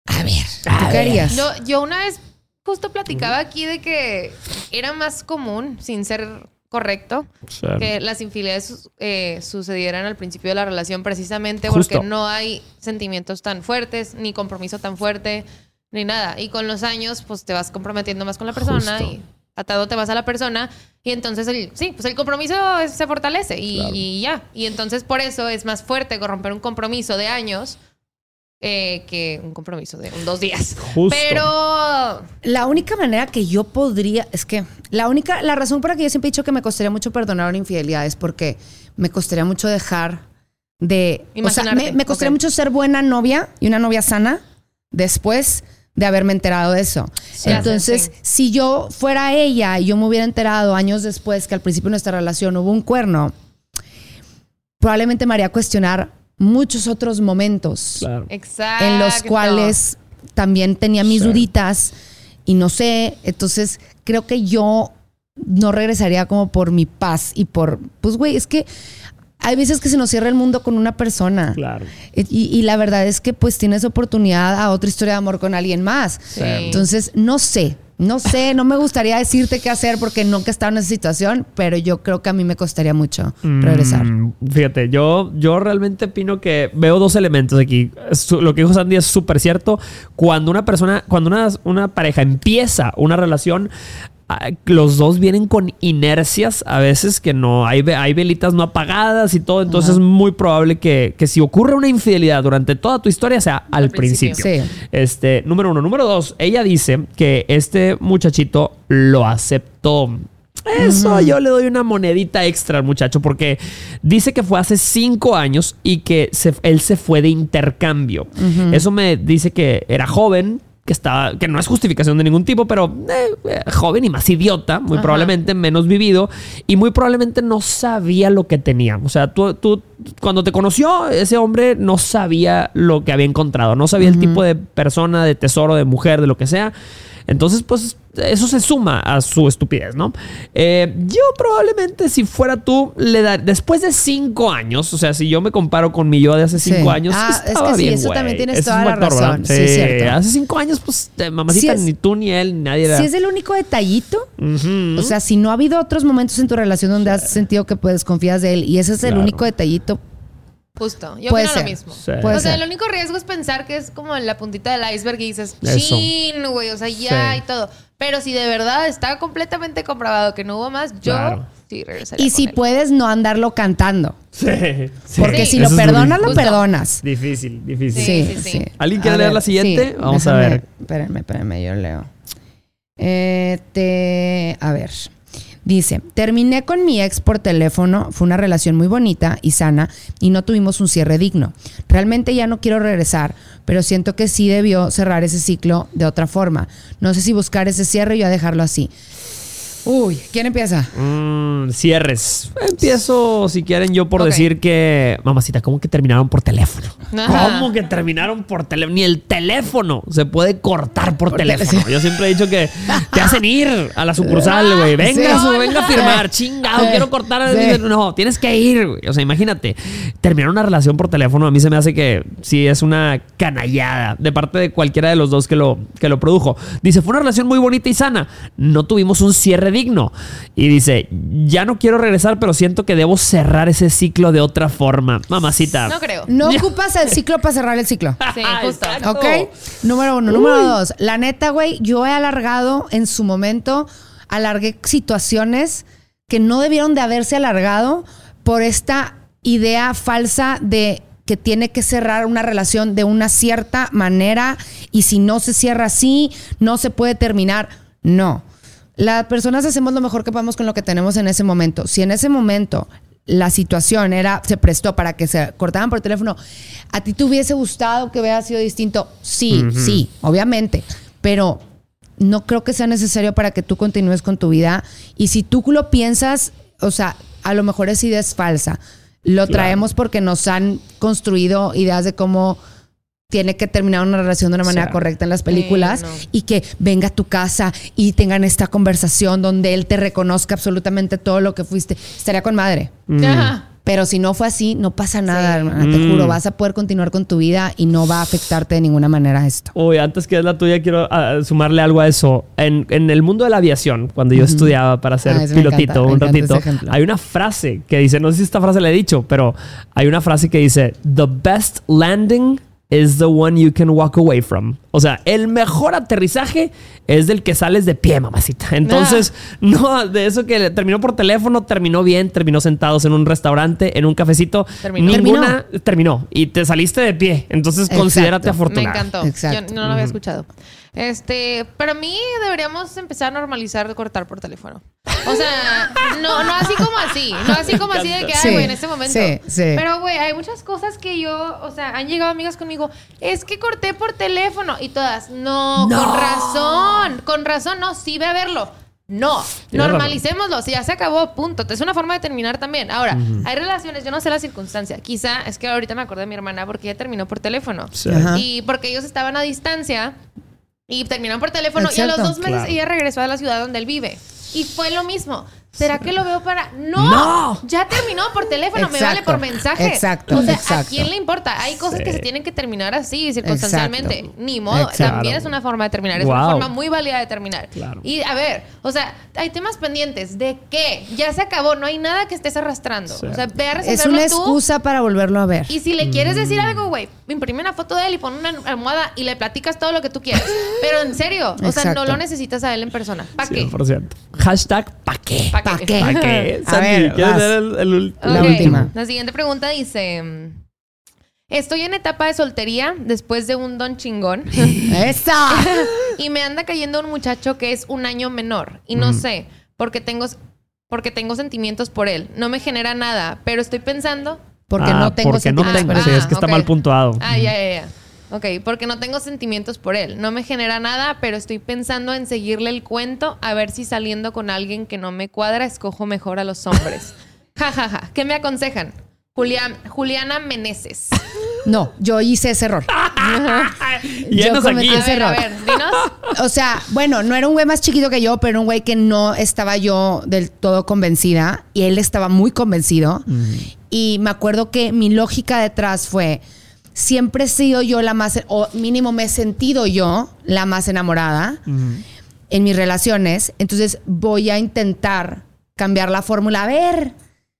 A ver. A ¿Tú qué harías? Yo, yo una vez justo platicaba aquí de que era más común, sin ser correcto, que las infidelidades eh, sucedieran al principio de la relación precisamente Justo. porque no hay sentimientos tan fuertes, ni compromiso tan fuerte, ni nada. Y con los años, pues te vas comprometiendo más con la persona Justo. y atado te vas a la persona y entonces el, sí, pues el compromiso se fortalece y, Claro. y ya. Y entonces por eso es más fuerte romper un compromiso de años eh, que un compromiso de un dos días. Justo. Pero La única manera que yo podría, es que la única, la razón por la que yo siempre he dicho que me costaría mucho perdonar una infidelidad es porque me costaría mucho dejar de, o sea, me, me costaría mucho ser buena novia y una novia sana después de haberme enterado de eso. Sí. Entonces, Sí. si yo fuera ella y yo me hubiera enterado años después que al principio de nuestra relación hubo un cuerno, probablemente me haría cuestionar muchos otros momentos Claro. exacto. en los cuales también tenía mis Sí. duditas y no sé, entonces creo que yo no regresaría como por mi paz y por, pues güey, es que hay veces que se nos cierra el mundo con una persona. Claro. Y, y la verdad es que pues tienes oportunidad a otra historia de amor con alguien más. Sí. Entonces, no sé, no sé, no me gustaría decirte qué hacer porque nunca he estado en esa situación, pero yo creo que a mí me costaría mucho regresar. Mm, fíjate, yo, yo realmente opino que veo dos elementos aquí. Lo que dijo Sandy es súper cierto. Cuando una persona, cuando una, una pareja empieza una relación, los dos vienen con inercias a veces que no hay, hay velitas no apagadas y todo. Entonces es muy probable que, que si ocurre una infidelidad durante toda tu historia sea al, Al principio. principio. Sí. Este, número uno. Número dos, ella dice que este muchachito lo aceptó. Eso yo le doy una monedita extra al muchacho porque dice que fue hace cinco años y que se- él se fue de intercambio. Eso me dice que era joven, que estaba, que no es justificación de ningún tipo, pero eh, eh, joven y más idiota, muy Ajá. probablemente menos vivido y muy probablemente no sabía lo que tenía. O sea, tú, tú cuando te conoció, ese hombre no sabía lo que había encontrado, no sabía el tipo de persona, de tesoro, de mujer, de lo que sea. Entonces, pues eso se suma a su estupidez, ¿no? Eh, yo probablemente, si fuera tú, le dar después de cinco años, o sea, si yo me comparo con mi yo de hace Sí. cinco años, Ah, es estaba que sí, bien, eso también tienes Ese es toda la ¿verdad? razón. Sí, cierto. Hace cinco años, pues, eh, mamacita, Sí es- ni tú, ni él, ni nadie era. Si es el único detallito, o sea, si no ha habido otros momentos en tu relación donde has sentido que puedes confías de él y ese es el Claro. único detallito, Justo. Yo Puede opino ser. lo mismo. Sí. Puede o sea, ser. el único riesgo es pensar que es como la puntita del iceberg y dices, Eso. chin, güey, o sea, ya Sí. y todo. Pero si de verdad está completamente comprobado que no hubo más, yo Claro. sí regresaría y con si él. puedes no andarlo cantando, Sí, sí. porque Sí. si lo Eso perdonas, lo Justo. perdonas. Difícil, difícil. Sí, Sí, sí, sí. sí. ¿Alguien quiere A leer ver, la siguiente? sí, Vamos a ver. Espérenme, espérenme, yo leo. Eh, te- a ver. Dice, terminé con mi ex por teléfono, fue una relación muy bonita y sana y no tuvimos un cierre digno. Realmente ya no quiero regresar, pero siento que sí debió cerrar ese ciclo de otra forma. No sé si buscar ese cierre o ya dejarlo así. Uy, ¿quién empieza? Mm, cierres. Empiezo, si quieren, yo por decir que. Mamacita, ¿cómo que terminaron por teléfono? Ajá. ¿Cómo que terminaron por teléfono? Ni el teléfono se puede cortar por, teléfono. Yo siempre he dicho que te hacen ir a la sucursal, güey. Venga, Sí. su- venga a firmar. Sí. Chingado, Sí. quiero cortar. Sí. No, tienes que ir, güey. O sea, imagínate. Terminar una relación por teléfono a mí se me hace que sí es una canallada de parte de cualquiera de los dos que lo, que lo produjo. Dice, fue una relación muy bonita y sana. No tuvimos un cierre digno. Y dice, ya no quiero regresar, pero siento que debo cerrar ese ciclo de otra forma. Mamacita. No creo. No ocupas el ciclo para cerrar el ciclo. Sí, justo. Exacto. ¿Ok? Número uno. Número dos. La neta, güey, yo he alargado en su momento, alargué situaciones que no debieron de haberse alargado por esta idea falsa de que tiene que cerrar una relación de una cierta manera y si no se cierra así, no se puede terminar. No. Las personas hacemos lo mejor que podemos con lo que tenemos en ese momento. Si en ese momento la situación era, se prestó para que se cortaran por teléfono, ¿a ti te hubiese gustado que hubiera sido distinto? Sí, sí, obviamente. Pero no creo que sea necesario para que tú continúes con tu vida. Y si tú lo piensas, o sea, a lo mejor esa idea es falsa. Lo Claro. traemos porque nos han construido ideas de cómo tiene que terminar una relación de una manera correcta en las películas no. y que venga a tu casa y tengan esta conversación donde él te reconozca absolutamente todo lo que fuiste. Estaría con madre. Ajá. Pero si no fue así, no pasa nada, Sí. hermana, te Mm. juro. Vas a poder continuar con tu vida y no va a afectarte de ninguna manera esto. Uy, antes que es la tuya, quiero ah, sumarle algo a eso. En, en el mundo de la aviación, cuando yo estudiaba para ser Ah, pilotito encanta, un ratito, hay una frase que dice, no sé si esta frase la he dicho, pero hay una frase que dice, The best landing is the one you can walk away from. O sea, el mejor aterrizaje es del que sales de pie, mamacita. Entonces, no, de eso que terminó por teléfono, terminó bien, terminó sentados en un restaurante, en un cafecito. Terminó. Ninguna terminó. Y te saliste de pie. Entonces, Exacto. considérate Me afortunado. encantó. Exacto. Yo no lo había escuchado. Este, para mí deberíamos empezar a normalizar cortar por teléfono. O sea, no, no así como así. No así como así de que, ay, güey, en este momento. sí, sí. Pero, güey, hay muchas cosas que yo, o sea, han llegado amigas conmigo, es que corté por teléfono. Y todas, no, No. con razón. Con razón, no, sí ve a verlo. No, normalicémoslo. Si ya se acabó, punto. Es una forma de terminar también. Ahora, hay relaciones, yo no sé la circunstancia. Quizá es que ahorita me acordé de mi hermana porque ella terminó por teléfono. Sí. Y porque ellos estaban a distancia y terminaron por teléfono. Y a los Exacto. dos meses Claro. ella regresó a la ciudad donde él vive. Y fue lo mismo. ¿Será que lo veo para.? ¡No! ¡No! Ya terminó por teléfono, me vale por mensaje. Exacto, O sea, ¿a quién le importa? Hay cosas Sí. que se tienen que terminar así, circunstancialmente. Exacto. Ni modo. También es una forma de terminar. Es una Wow. forma muy válida de terminar. Claro. Y a ver, o sea, hay temas pendientes. ¿De qué? Ya se acabó. No hay nada que estés arrastrando. Sí. O sea, ve a Es una tú. excusa para volverlo a ver. Y si le quieres decir algo, güey, imprime una foto de él y pon una almohada y le platicas todo lo que tú quieras. Pero en serio, o sea, no lo necesitas a él en persona. ¿Para qué? 100%. Hashtag ¿pa' qué? ¿Pa' ¿Pa' qué? qué? ¿Pa' qué? A ver, ¿quieres vas. leer el, el ul- La última. La siguiente pregunta dice: mm, Estoy en etapa de soltería después de un don chingón ¡Esa! y me anda cayendo un muchacho que es un año menor y no sé, porque tengo, porque tengo sentimientos por él. No me genera nada, pero estoy pensando. Porque Ah, no tengo porque no sentimientos tengo. por Sí, eso. es que está ok. mal puntuado. Ah, ya, ya, ya. Ok, porque no tengo sentimientos por él. No me genera nada, pero estoy pensando en seguirle el cuento a ver si saliendo con alguien que no me cuadra escojo mejor a los hombres. Ja, ja, ja. ¿Qué me aconsejan? Julián, Juliana Meneses. No, yo hice ese error. Llenos cometí aquí. A ese ver, a error. ver, dinos. O sea, bueno, no era un güey más chiquito que yo, pero era un güey que no estaba yo del todo convencida y él estaba muy convencido. Y me acuerdo que mi lógica detrás fue, siempre he sido yo la más, o mínimo me he sentido yo la más enamorada en mis relaciones. Entonces voy a intentar cambiar la fórmula. A ver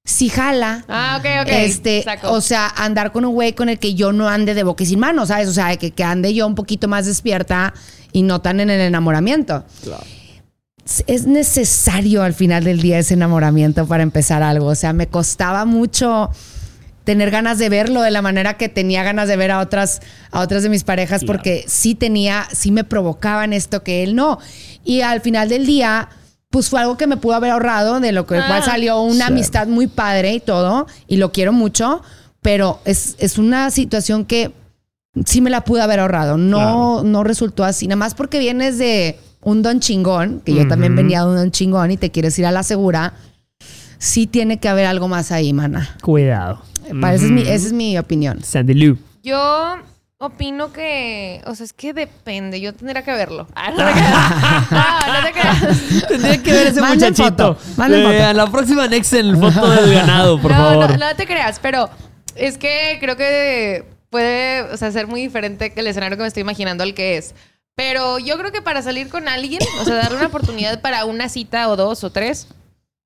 si jala. Ah, ok, ok. Este, Saco. o sea, andar con un güey con el que yo no ande de boca y sin mano, ¿sabes? O sea, que, que ande yo un poquito más despierta y no tan en el enamoramiento. Es- Es necesario al final del día ese enamoramiento para empezar algo. O sea, me costaba mucho tener ganas de verlo de la manera que tenía ganas de ver a otras, a otras de mis parejas, Claro. porque sí tenía, sí me provocaban esto que él no. Y al final del día, pues fue algo que me pudo haber ahorrado, de lo que Ah. cual salió una Sí. amistad muy padre y todo, y lo quiero mucho, pero es, es una situación que sí me la pude haber ahorrado. No, no resultó así, nada más porque vienes de un don chingón, que yo también venía de un don chingón y te quieres ir a la segura. Sí tiene que haber algo más ahí, mana. Cuidado. Para- esa, es mi, esa es mi opinión. Sandy Lou. Yo opino que, o sea, es que depende. Yo tendría que verlo. Ah, no, te creas. no, no te creas. Tendría que ver ese Manden muchachito. foto, manden Eh, foto. a la próxima Nexen, foto del ganado, por no, favor. No, no te creas, pero es que creo que puede, o sea, ser muy diferente que el escenario que me estoy imaginando al que es. Pero yo creo que para salir con alguien, o sea, darle una oportunidad para una cita o dos o tres,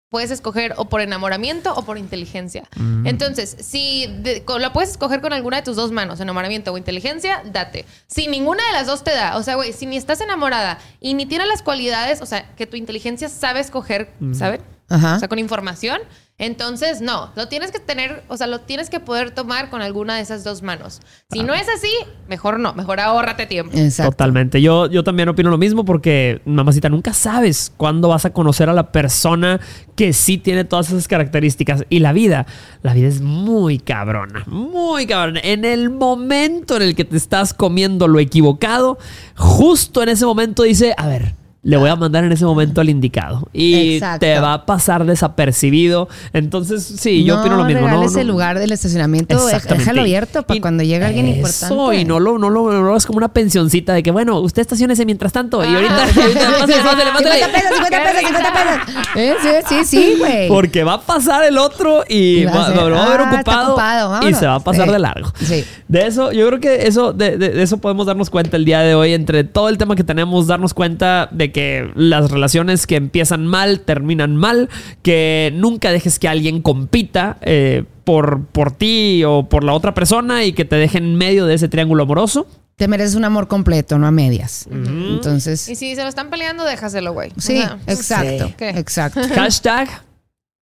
puedes escoger o por enamoramiento o por inteligencia. Entonces, si de- lo puedes escoger con alguna de tus dos manos, enamoramiento o inteligencia, date. Si ninguna de las dos te da, o sea, güey, si ni estás enamorada y ni tienes las cualidades, o sea, que tu inteligencia sabe escoger, ¿saben? Ajá. O sea, con información. Entonces, no, lo tienes que tener, o sea, lo tienes que poder tomar con alguna de esas dos manos. Si no es así, mejor no, mejor ahórrate tiempo. Exacto. Totalmente. Yo, yo también opino lo mismo porque, mamacita, nunca sabes cuándo vas a conocer a la persona que sí tiene todas esas características. Y la vida, la vida es muy cabrona, muy cabrona. En el momento en el que te estás comiendo lo equivocado, justo en ese momento dice, a ver. Le voy a mandar en ese momento al indicado. Y Exacto. te va a pasar desapercibido. Entonces, sí, yo no opino lo mismo. No, no- el lugar del estacionamiento, déjalo abierto para Y cuando llegue alguien eso, importante. y no lo, no lo, no lo hagas como una pensioncita de que, bueno, usted estacionese mientras tanto. Y ahorita, Ah. ahorita pásale, pásale, pásale. 50 pesos, 50 Qué pesos, 50 pesos. Eh, sí, sí, sí, güey. Porque va a pasar el otro y Y va a va, ser, lo va a ver ah, ocupado, ocupado, y se va a pasar Sí. de largo. Sí. De eso, yo creo que eso, de, de- de eso podemos darnos cuenta el día de hoy. Entre todo el tema que tenemos, darnos cuenta de que las relaciones que empiezan mal terminan mal, que nunca dejes que alguien compita eh, por, por ti o por la otra persona y que te deje en medio de ese triángulo amoroso. Te mereces un amor completo, no a medias. Entonces, Y si se lo están peleando, déjaselo, güey. O sí, sea, exacto. Sí. Exacto. Hashtag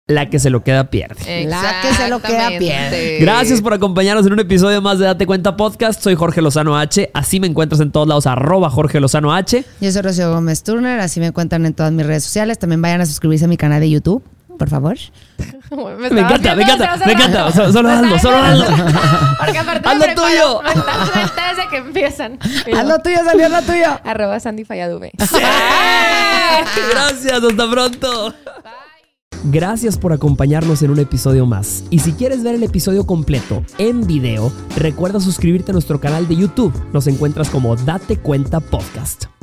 la que se lo queda pierde. La que se lo queda pierde. Gracias por acompañarnos en un episodio más de Date Cuenta Podcast. Soy Jorge Lozano H. Así me encuentras en todos lados, arroba Jorge Lozano H. Yo soy Rocío Gómez Turner, así me encuentran en todas mis redes sociales. También vayan a suscribirse a mi canal de YouTube, por favor. Me, Me encanta, me encanta, me encanta. So- Solo hazlo, solo hazlo. Porque aparte Haz lo tuyo. desde que empiezan. Y Haz yo, lo tuyo, salió lo tuyo. Arroba Sandy Falladube. Gracias, hasta pronto. Gracias por acompañarnos en un episodio más. Y si quieres ver el episodio completo en video, recuerda suscribirte a nuestro canal de YouTube. Nos encuentras como Date Cuenta Podcast.